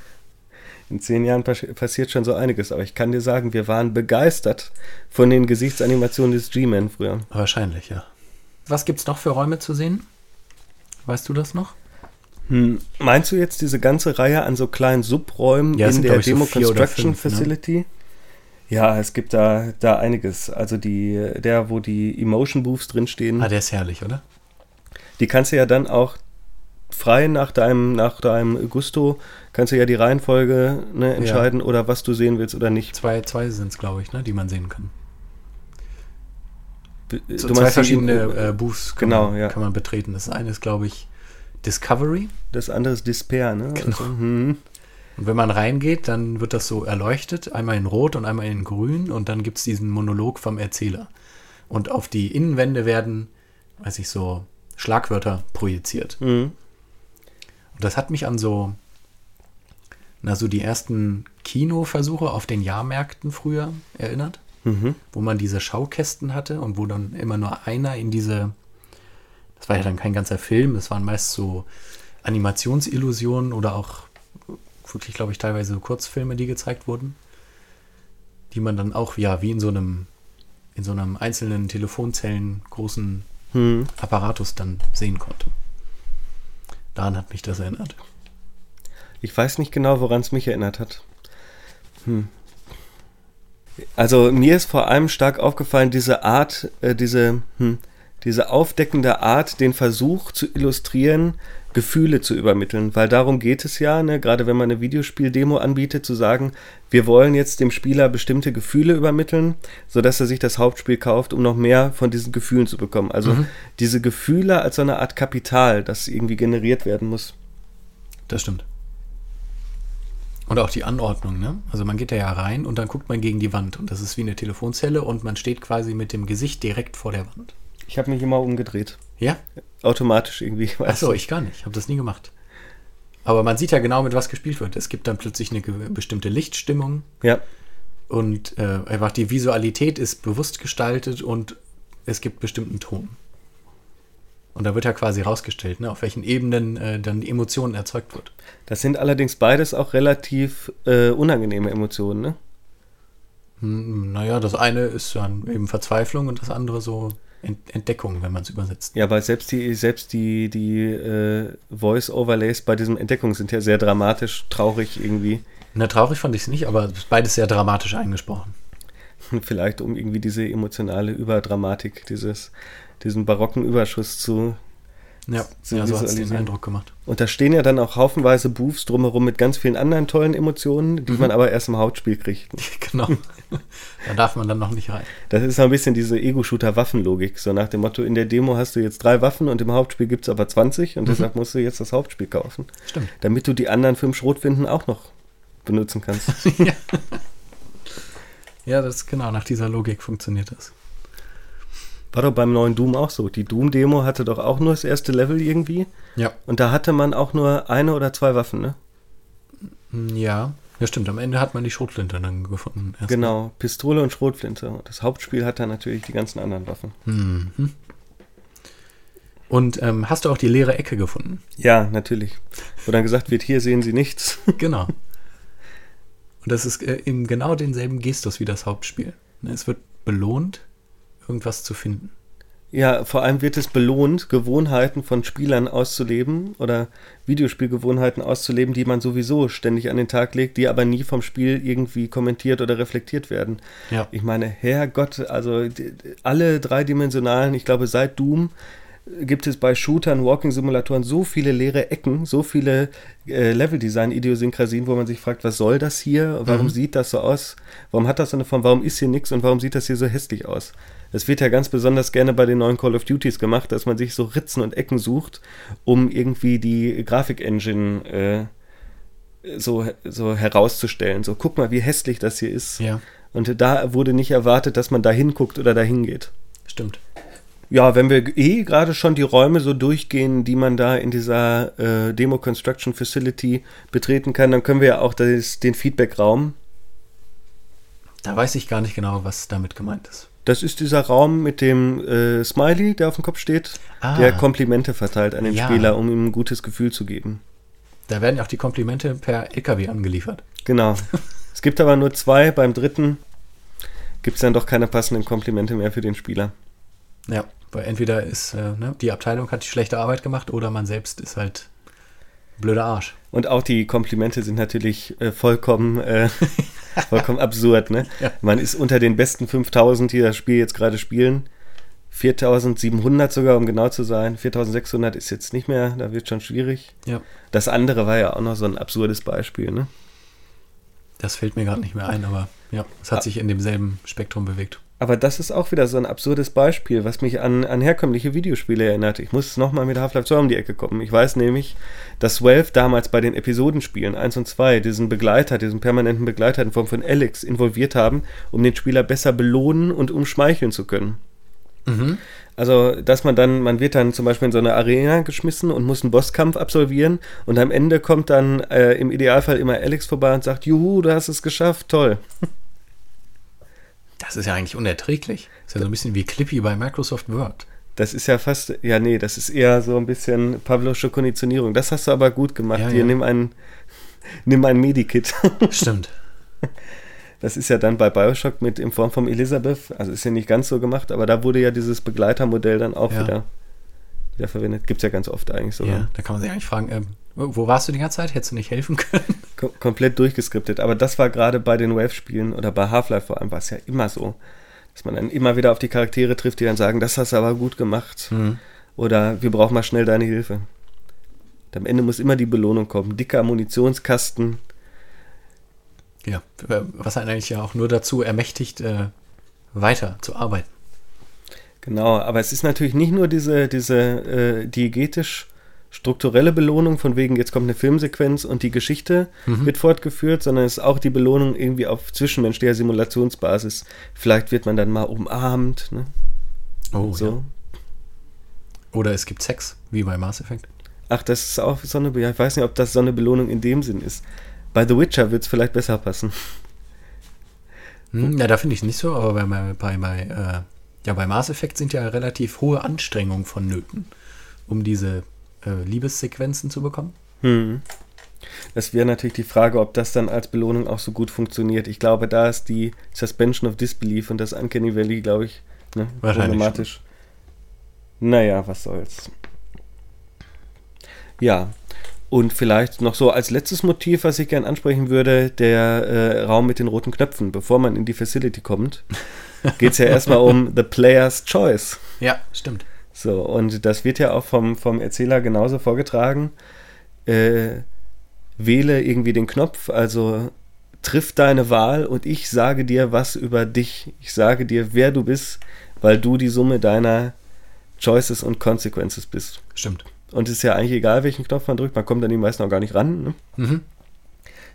in zehn Jahren passiert schon so einiges, aber ich kann dir sagen, wir waren begeistert von den Gesichtsanimationen des G-Man früher. Wahrscheinlich, ja. Was gibt es noch für Räume zu sehen? Weißt du das noch? Hm, meinst du jetzt diese ganze Reihe an so kleinen Subräumen ja, in der Demo so Construction fünf, ne? Facility? Ne? Ja, es gibt da, da einiges. Also die, der, wo die Emotion Booths drinstehen. Ah, der ist herrlich, oder? Die kannst du ja dann auch frei nach deinem, nach deinem Gusto, kannst du ja die Reihenfolge ne, entscheiden ja. oder was du sehen willst oder nicht. Zwei, zwei sind es, glaube ich, ne, die man sehen kann. So zwei verschiedene äh, Booths kann, genau, man, ja. kann man betreten. Das eine ist, glaube ich, Discovery. Das andere ist Despair, ne? Genau. Also, hm. Und wenn man reingeht, dann wird das so erleuchtet, einmal in Rot und einmal in Grün und dann gibt es diesen Monolog vom Erzähler. Und auf die Innenwände werden, weiß ich so, Schlagwörter projiziert. Mhm. Und das hat mich an so, na, so die ersten Kinoversuche auf den Jahrmärkten früher erinnert, Mhm. wo man diese Schaukästen hatte und wo dann immer nur einer in diese, das war ja dann kein ganzer Film, das waren meist so Animationsillusionen oder auch wirklich, glaube ich, teilweise Kurzfilme, die gezeigt wurden, die man dann auch, ja, wie in so einem, in so einem einzelnen Telefonzellen großen Mhm. Apparatus dann sehen konnte. Daran hat mich das erinnert. Ich weiß nicht genau, woran es mich erinnert hat. Hm. Also mir ist vor allem stark aufgefallen, diese Art, äh, diese, hm, diese aufdeckende Art, den Versuch zu illustrieren, Gefühle zu übermitteln. Weil darum geht es ja, ne? gerade wenn man eine Videospiel-Demo anbietet, zu sagen, wir wollen jetzt dem Spieler bestimmte Gefühle übermitteln, sodass er sich das Hauptspiel kauft, um noch mehr von diesen Gefühlen zu bekommen. Also Mhm. diese Gefühle als so eine Art Kapital, das irgendwie generiert werden muss. Das stimmt. Und auch die Anordnung, ne? Also man geht da ja rein und dann guckt man gegen die Wand und das ist wie eine Telefonzelle und man steht quasi mit dem Gesicht direkt vor der Wand. Ich habe mich immer umgedreht. Ja? Automatisch irgendwie. Achso, ich gar nicht. Ich habe das nie gemacht. Aber man sieht ja genau, mit was gespielt wird. Es gibt dann plötzlich eine bestimmte Lichtstimmung Ja, und äh, einfach die Visualität ist bewusst gestaltet und es gibt bestimmten Ton. Und da wird ja quasi rausgestellt, ne, auf welchen Ebenen äh, dann die Emotionen erzeugt wird. das sind allerdings beides auch relativ äh, unangenehme Emotionen, ne? Hm, Naja, das eine ist dann eben Verzweiflung und das andere so Ent Entdeckung, wenn man es übersetzt. Ja, aber selbst die, selbst die, die äh, Voice-Overlays bei diesem Entdeckung sind ja sehr dramatisch, traurig irgendwie. Na, traurig fand ich es nicht, aber beides sehr dramatisch eingesprochen. Vielleicht um irgendwie diese emotionale Überdramatik, dieses, diesen barocken Überschuss zu. Ja, Zu ja so hat es den. Eindruck gemacht. Und da stehen ja dann auch haufenweise Booths drumherum mit ganz vielen anderen tollen Emotionen, die man aber erst im Hauptspiel kriegt. genau. da darf man dann noch nicht rein. Das ist so ein bisschen diese Ego-Shooter-Waffenlogik. So nach dem Motto, in der Demo hast du jetzt drei Waffen und im Hauptspiel gibt es aber 20 und deshalb musst du jetzt das Hauptspiel kaufen. Stimmt. Damit du die anderen fünf Schrotwinden auch noch benutzen kannst. ja. ja, das ist genau, nach dieser Logik funktioniert das. War doch beim neuen Doom auch so. Die Doom-Demo hatte doch auch nur das erste Level irgendwie. Ja. Und da hatte man auch nur eine oder zwei Waffen, ne? Ja. Ja, stimmt. Am Ende hat man die Schrotflinte dann gefunden. erst. Genau, Pistole und Schrotflinte. Und das Hauptspiel hat dann natürlich die ganzen anderen Waffen. Mhm. Und ähm, hast du auch die leere Ecke gefunden? Ja, natürlich. Wo dann gesagt wird, hier sehen Sie nichts. Genau. Und das ist äh, eben genau denselben Gestus wie das Hauptspiel. Ne, Es wird belohnt, irgendwas zu finden. Ja, vor allem wird es belohnt, Gewohnheiten von Spielern auszuleben oder Videospielgewohnheiten auszuleben, die man sowieso ständig an den Tag legt, die aber nie vom Spiel irgendwie kommentiert oder reflektiert werden. Ja. Ich meine, Herrgott, also alle dreidimensionalen, ich glaube seit Doom gibt es bei Shootern, Walking-Simulatoren so viele leere Ecken, so viele äh, Level-Design-Idiosynkrasien, wo man sich fragt, was soll das hier? Warum Mhm. sieht das so aus? Warum hat das so eine Form? Warum ist hier nichts und warum sieht das hier so hässlich aus? Das wird ja ganz besonders gerne bei den neuen Call of Duties gemacht, dass man sich so Ritzen und Ecken sucht, um irgendwie die Grafik-Engine äh, so, so herauszustellen. So, guck mal, wie hässlich das hier ist. Ja, Und da wurde nicht erwartet, dass man da hinguckt oder da hingeht. stimmt. Ja, wenn wir eh gerade schon die Räume so durchgehen, die man da in dieser äh, Demo Construction Facility betreten kann, dann können wir ja auch das, den Feedback-Raum. Da weiß ich gar nicht genau, was damit gemeint ist. Das ist dieser Raum mit dem äh, Smiley, der auf dem Kopf steht, Ah. der Komplimente verteilt an den Ja. Spieler, um ihm ein gutes Gefühl zu geben. Da werden ja auch die Komplimente per LKW angeliefert. Genau. es gibt aber nur zwei. Beim dritten gibt es dann doch keine passenden Komplimente mehr für den Spieler. Ja, weil entweder ist äh, ne, die Abteilung hat die schlechte Arbeit gemacht oder man selbst ist halt blöder Arsch. Und auch die Komplimente sind natürlich äh, vollkommen, äh, vollkommen absurd. Ne? Ja. Man ist unter den besten 5000, die das Spiel jetzt gerade spielen. 4700 sogar, um genau zu sein. 4600 ist jetzt nicht mehr, da wird schon schwierig. Ja, Das andere war ja auch noch so ein absurdes Beispiel. Ne? das fällt mir gerade nicht mehr ein, aber ja, es hat Ah. sich in demselben Spektrum bewegt. Aber das ist auch wieder so ein absurdes Beispiel, was mich an, an herkömmliche Videospiele erinnert. Ich muss nochmal mit Half-Life 2 um die Ecke kommen. Ich weiß nämlich, dass Valve damals bei den Episodenspielen 1 und 2 diesen Begleiter, diesen permanenten Begleiter in Form von Alex involviert haben, um den Spieler besser belohnen und umschmeicheln zu können. Mhm. Also, dass man dann, man wird dann zum Beispiel in so eine Arena geschmissen und muss einen Bosskampf absolvieren und am Ende kommt dann äh, im Idealfall immer Alex vorbei und sagt, Juhu, du hast es geschafft, toll. Das ist ja eigentlich unerträglich. Das ist ja so ein bisschen wie Clippy bei Microsoft Word. Das ist ja fast, ja, nee, das ist eher so ein bisschen Pavlosche Konditionierung. Das hast du aber gut gemacht. Ja, Hier, ja. nimm ein, nimm ein Medikit. Stimmt. Das ist ja dann bei Bioshock mit in Form von Elizabeth, also ist ja nicht ganz so gemacht, aber da wurde ja dieses Begleitermodell dann auch ja. wieder, wieder verwendet. Gibt es ja ganz oft eigentlich so. Ja, da kann man sich eigentlich fragen, ähm, wo warst du die ganze Zeit? Hättest du nicht helfen können? Kom komplett durchgeskriptet. Aber das war gerade bei den Wave-Spielen oder bei Half-Life vor allem, war es ja immer so, dass man dann immer wieder auf die Charaktere trifft, die dann sagen, das hast du aber gut gemacht. Mhm. Oder wir brauchen mal schnell deine Hilfe. Und am Ende muss immer die Belohnung kommen. Dicker Munitionskasten. Ja, was einen eigentlich ja auch nur dazu ermächtigt, äh, weiter zu arbeiten. Genau, aber es ist natürlich nicht nur diese, diese äh, diegetisch strukturelle Belohnung, von wegen, jetzt kommt eine Filmsequenz und die Geschichte mhm. wird fortgeführt, sondern es ist auch die Belohnung irgendwie auf zwischenmenschlicher Simulationsbasis. Vielleicht wird man dann mal umarmt. Ne? Oh, so. Ja. Oder es gibt Sex, wie bei Mass Effect. Ach, das ist auch so eine, ja, ich weiß nicht, ob das so eine Belohnung in dem Sinn ist. Bei The Witcher wird es vielleicht besser passen. Hm, ja, da finde ich es nicht so, aber bei, bei, bei, äh, ja, bei Mass Effect sind ja relativ hohe Anstrengungen vonnöten, um diese äh, Liebessequenzen zu bekommen. Hm. Das wäre natürlich die Frage, ob das dann als Belohnung auch so gut funktioniert. Ich glaube, da ist die Suspension of Disbelief und das Uncanny Valley, glaube ich, ne, problematisch. Schon. Naja, was soll's. Ja, und vielleicht noch so als letztes Motiv, was ich gerne ansprechen würde, der äh, Raum mit den roten Knöpfen. Bevor man in die Facility kommt, geht es ja erstmal um The Player's Choice. Ja, stimmt. So, und das wird ja auch vom, vom Erzähler genauso vorgetragen. Äh, wähle irgendwie den Knopf, also triff deine Wahl und ich sage dir was über dich. Ich sage dir, wer du bist, weil du die Summe deiner Choices und Consequences bist. Stimmt. Und es ist ja eigentlich egal, welchen Knopf man drückt, man kommt an die meisten auch gar nicht ran. Ne? Mhm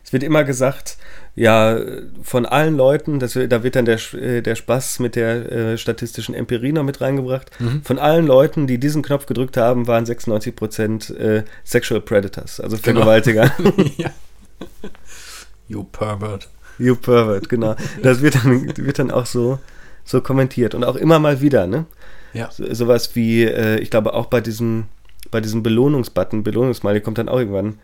es wird immer gesagt, ja, von allen Leuten, das, da wird dann der, äh, der Spaß mit der äh, statistischen Empirie noch mit reingebracht, mhm. von allen Leuten, die diesen Knopf gedrückt haben, waren 96 Prozent äh, Sexual Predators, also genau. Vergewaltiger. Genau. ja. You pervert. You pervert, genau. Das wird dann, wird dann auch so, so kommentiert und auch immer mal wieder, ne? Ja. So, sowas wie, äh, ich glaube auch bei diesem, bei diesem Belohnungsbutton, Belohnungsmiley kommt dann auch irgendwann,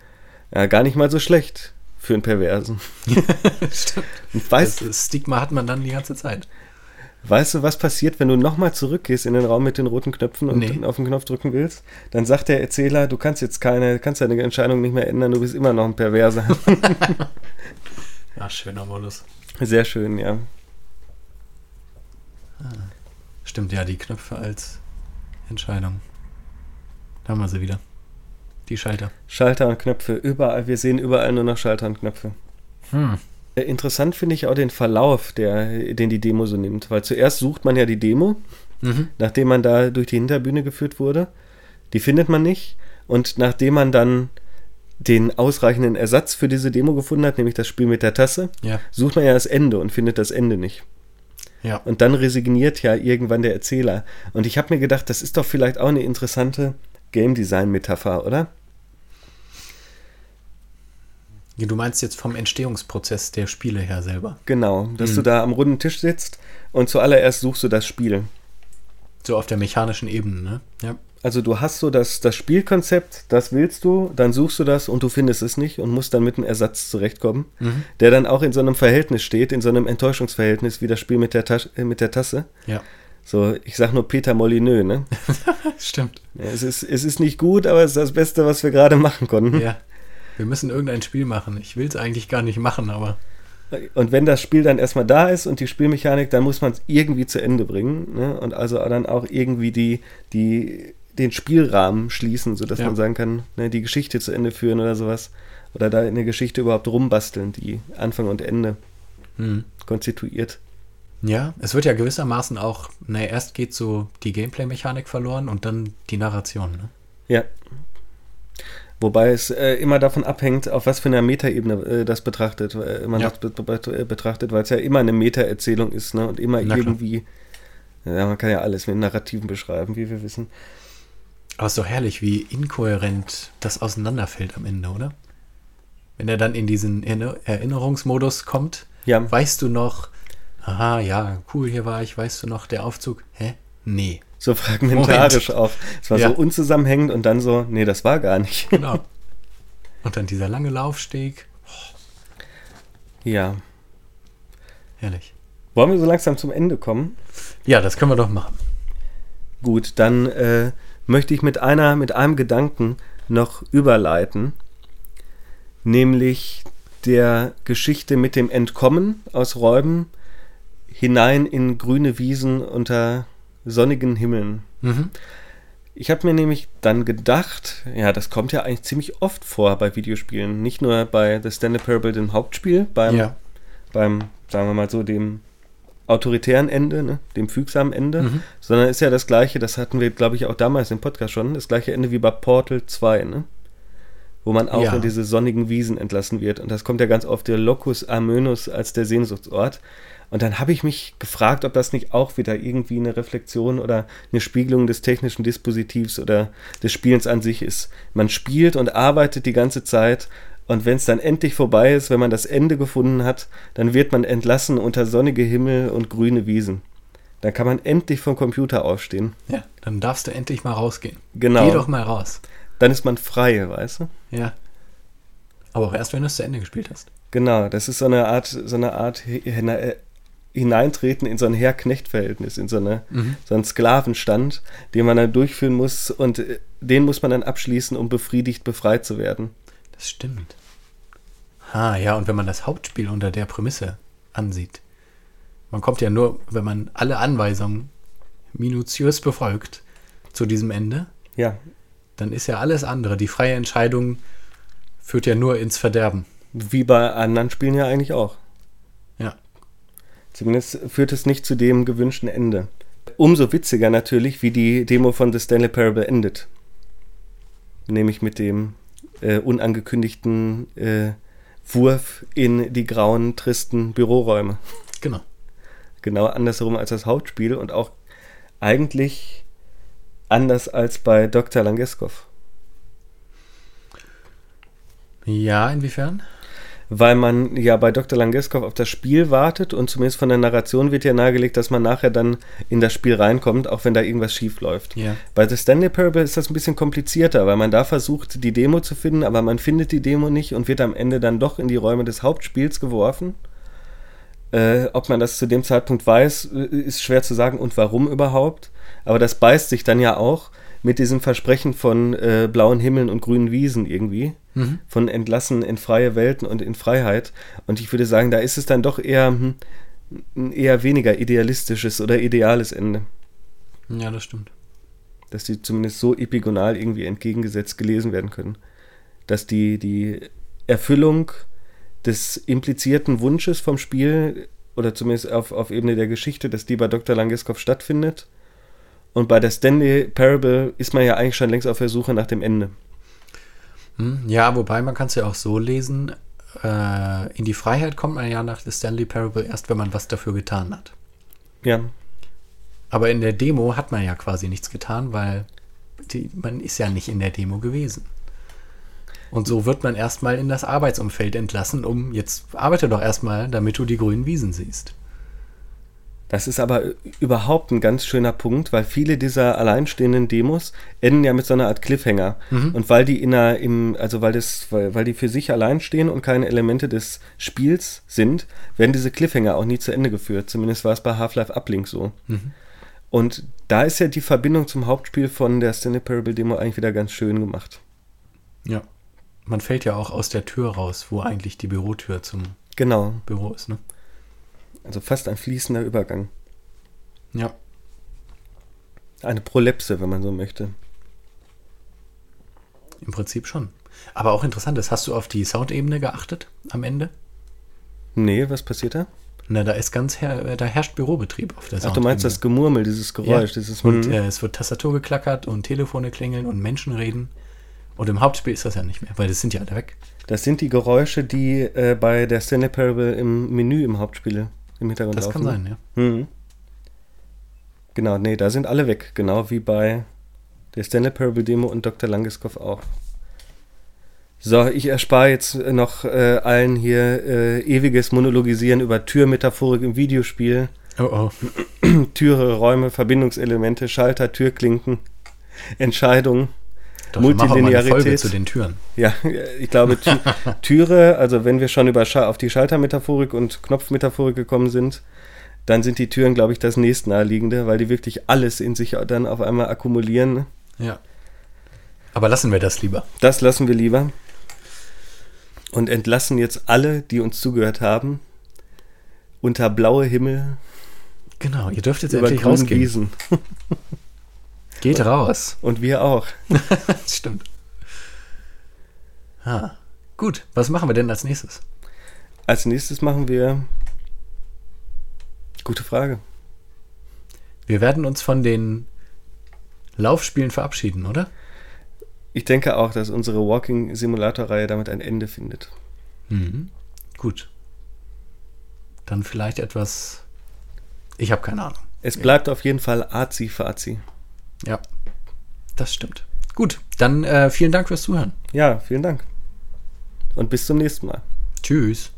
ja, gar nicht mal so schlecht für einen Perversen. Stimmt. Und weißt, das Stigma hat man dann die ganze Zeit. Weißt du, was passiert, wenn du nochmal zurückgehst in den Raum mit den roten Knöpfen und nee. auf den Knopf drücken willst? Dann sagt der Erzähler, du kannst jetzt keine, kannst deine Entscheidung nicht mehr ändern, du bist immer noch ein Perverser. ja, schöner Modus. Sehr schön, ja. Ah. Stimmt, ja, die Knöpfe als Entscheidung. Da haben wir sie wieder. Die Schalter. Schalter und Knöpfe, überall. Wir sehen überall nur noch Schalter und Knöpfe. Hm. Äh, interessant finde ich auch den Verlauf, der, den die Demo so nimmt, weil zuerst sucht man ja die Demo, mhm. nachdem man da durch die Hinterbühne geführt wurde. Die findet man nicht. Und nachdem man dann den ausreichenden Ersatz für diese Demo gefunden hat, nämlich das Spiel mit der Tasse, ja. sucht man ja das Ende und findet das Ende nicht. Ja. Und dann resigniert ja irgendwann der Erzähler. Und ich habe mir gedacht, das ist doch vielleicht auch eine interessante Game Design Metapher, oder? Du meinst jetzt vom Entstehungsprozess der Spiele her selber? Genau, dass mhm. du da am runden Tisch sitzt und zuallererst suchst du das Spiel. So auf der mechanischen Ebene, ne? Ja. Also du hast so das, das Spielkonzept, das willst du, dann suchst du das und du findest es nicht und musst dann mit einem Ersatz zurechtkommen, mhm. der dann auch in so einem Verhältnis steht, in so einem Enttäuschungsverhältnis wie das Spiel mit der, Tasche, äh, mit der Tasse. Ja. So, ich sag nur Peter Molyneux, ne? Stimmt. Ja, es, ist, es ist nicht gut, aber es ist das Beste, was wir gerade machen konnten. Ja. Wir müssen irgendein Spiel machen. Ich will es eigentlich gar nicht machen, aber. Und wenn das Spiel dann erstmal da ist und die Spielmechanik, dann muss man es irgendwie zu Ende bringen. Ne? Und also dann auch irgendwie die, die, den Spielrahmen schließen, sodass ja. man sagen kann, ne, die Geschichte zu Ende führen oder sowas. Oder da in der Geschichte überhaupt rumbasteln, die Anfang und Ende hm. konstituiert. Ja, es wird ja gewissermaßen auch, naja, erst geht so die Gameplay-Mechanik verloren und dann die Narration, ne? Ja. Wobei es äh, immer davon abhängt, auf was für einer Metaebene äh, das betrachtet, äh, man ja. das be be betrachtet, weil es ja immer eine Meta-Erzählung ist, ne? Und immer Na irgendwie, ja, man kann ja alles mit Narrativen beschreiben, wie wir wissen. Aber es ist doch herrlich, wie inkohärent das auseinanderfällt am Ende, oder? Wenn er dann in diesen Erinnerungsmodus kommt, ja. weißt du noch, aha, ja, cool, hier war ich, weißt du noch, der Aufzug, hä? Nee. So fragmentarisch Moment. auch. Es war ja. so unzusammenhängend und dann so, nee, das war gar nicht. Genau. Und dann dieser lange Laufsteg. Oh. Ja. Herrlich. Wollen wir so langsam zum Ende kommen? Ja, das können wir doch machen. Gut, dann äh, möchte ich mit einer, mit einem Gedanken noch überleiten, nämlich der Geschichte mit dem Entkommen aus Räuben hinein in grüne Wiesen unter sonnigen Himmeln. Mhm. Ich habe mir nämlich dann gedacht, ja, das kommt ja eigentlich ziemlich oft vor bei Videospielen. Nicht nur bei The Stanley Parable, dem Hauptspiel, beim, ja. beim, sagen wir mal so, dem autoritären Ende, ne, dem fügsamen Ende, mhm. sondern ist ja das gleiche, das hatten wir, glaube ich, auch damals im Podcast schon, das gleiche Ende wie bei Portal 2, ne? Wo man auch ja. in diese sonnigen Wiesen entlassen wird. Und das kommt ja ganz oft der Locus Amönus als der Sehnsuchtsort. Und dann habe ich mich gefragt, ob das nicht auch wieder irgendwie eine Reflexion oder eine Spiegelung des technischen Dispositivs oder des Spielens an sich ist. Man spielt und arbeitet die ganze Zeit und wenn es dann endlich vorbei ist, wenn man das Ende gefunden hat, dann wird man entlassen unter sonnige Himmel und grüne Wiesen. Dann kann man endlich vom Computer aufstehen. Ja, dann darfst du endlich mal rausgehen. Genau. Geh doch mal raus. Dann ist man frei, weißt du? Ja. Aber auch erst, wenn du es zu Ende gespielt hast. Genau, das ist so eine Art, so eine Art äh, Hineintreten in so ein Herr-Knecht-Verhältnis, in so, eine, mhm. so einen Sklavenstand, den man dann durchführen muss und äh, den muss man dann abschließen, um befriedigt befreit zu werden. Das stimmt. Ah, ja, und wenn man das Hauptspiel unter der Prämisse ansieht, man kommt ja nur, wenn man alle Anweisungen minutiös befolgt zu diesem Ende, ja. Dann ist ja alles andere. Die freie Entscheidung führt ja nur ins Verderben. Wie bei anderen Spielen ja eigentlich auch. Ja. Zumindest führt es nicht zu dem gewünschten Ende. Umso witziger natürlich, wie die Demo von The Stanley Parable endet. Nämlich mit dem äh, unangekündigten äh, Wurf in die grauen, tristen Büroräume. Genau. Genau andersherum als das Hauptspiel und auch eigentlich anders als bei Dr. Langeskov. Ja, inwiefern? weil man ja bei Dr. Langeskov auf das Spiel wartet und zumindest von der Narration wird ja nahegelegt, dass man nachher dann in das Spiel reinkommt, auch wenn da irgendwas schief läuft. Ja. Bei The Stanley Parable ist das ein bisschen komplizierter, weil man da versucht, die Demo zu finden, aber man findet die Demo nicht und wird am Ende dann doch in die Räume des Hauptspiels geworfen. Äh, ob man das zu dem Zeitpunkt weiß, äh, ist schwer zu sagen und warum überhaupt. Aber das beißt sich dann ja auch mit diesem Versprechen von äh, blauen Himmeln und grünen Wiesen irgendwie mhm. von entlassen in freie Welten und in Freiheit. Und ich würde sagen, da ist es dann doch eher hm, ein eher weniger idealistisches oder ideales Ende. Ja, das stimmt. Dass die zumindest so epigonal irgendwie entgegengesetzt gelesen werden können. Dass die, die Erfüllung des implizierten Wunsches vom Spiel oder zumindest auf, auf Ebene der Geschichte, dass die bei Dr. Langeskov stattfindet. Und bei der Stanley Parable ist man ja eigentlich schon längst auf der Suche nach dem Ende. Hm, ja, wobei man kann es ja auch so lesen, äh, in die Freiheit kommt man ja nach der Stanley Parable erst, wenn man was dafür getan hat. Ja. Aber in der Demo hat man ja quasi nichts getan, weil die, man ist ja nicht in der Demo gewesen. Und so wird man erstmal in das Arbeitsumfeld entlassen, um jetzt arbeite doch erstmal, damit du die grünen Wiesen siehst. Das ist aber überhaupt ein ganz schöner Punkt, weil viele dieser alleinstehenden Demos enden ja mit so einer Art Cliffhanger. Mhm. Und weil die in einer, im, also weil das, weil, weil die für sich allein stehen und keine Elemente des Spiels sind, werden diese Cliffhanger auch nie zu Ende geführt. Zumindest war es bei Half-Life Uplink so. Mhm. Und da ist ja die Verbindung zum Hauptspiel von der Stanley Parable Demo eigentlich wieder ganz schön gemacht. Ja. Man fällt ja auch aus der Tür raus, wo eigentlich die Bürotür zum genau. Büro ist, ne? Also fast ein fließender Übergang. Ja. Eine Prolepse, wenn man so möchte. Im Prinzip schon. Aber auch interessant ist, hast du auf die Soundebene geachtet am Ende? Nee, was passiert da? Na, da ist ganz her da herrscht Bürobetrieb auf der Ach, du meinst das Gemurmel, dieses Geräusch, ja. dieses Und äh, es wird Tastatur geklackert und Telefone klingeln und Menschen reden. Und im Hauptspiel ist das ja nicht mehr, weil das sind ja alle weg. Das sind die Geräusche, die äh, bei der Stanley Parable im Menü im Hauptspiel im Hintergrund Das laufen. kann sein, ja. Mhm. Genau, nee, da sind alle weg. Genau wie bei der Stanley Parable Demo und Dr. Langeskov auch. So, ich erspare jetzt noch äh, allen hier äh, ewiges Monologisieren über Türmetaphorik im Videospiel. Oh oh. Türe, Räume, Verbindungselemente, Schalter, Türklinken, Entscheidungen. Doch, Multilinearität. Folge zu den Türen. Ja, ich glaube, Tü Türe, also wenn wir schon über Scha auf die Schaltermetaphorik und Knopfmetaphorik gekommen sind, dann sind die Türen, glaube ich, das nächstnaheliegende, weil die wirklich alles in sich dann auf einmal akkumulieren. Ja. Aber lassen wir das lieber. Das lassen wir lieber. Und entlassen jetzt alle, die uns zugehört haben, unter blaue Himmel Genau, ihr dürft jetzt über endlich rausgehen. Wiesen. Geht raus. Und wir auch. Das stimmt. Ah, gut. Was machen wir denn als nächstes? Als nächstes machen wir. Gute Frage. Wir werden uns von den Laufspielen verabschieden, oder? Ich denke auch, dass unsere Walking Simulator-Reihe damit ein Ende findet. Mhm. Gut. Dann vielleicht etwas. Ich habe keine Ahnung. Es bleibt auf jeden Fall Azi-Fazi. Ja, das stimmt. Gut, dann äh, vielen Dank fürs Zuhören. Ja, vielen Dank. Und bis zum nächsten Mal. Tschüss.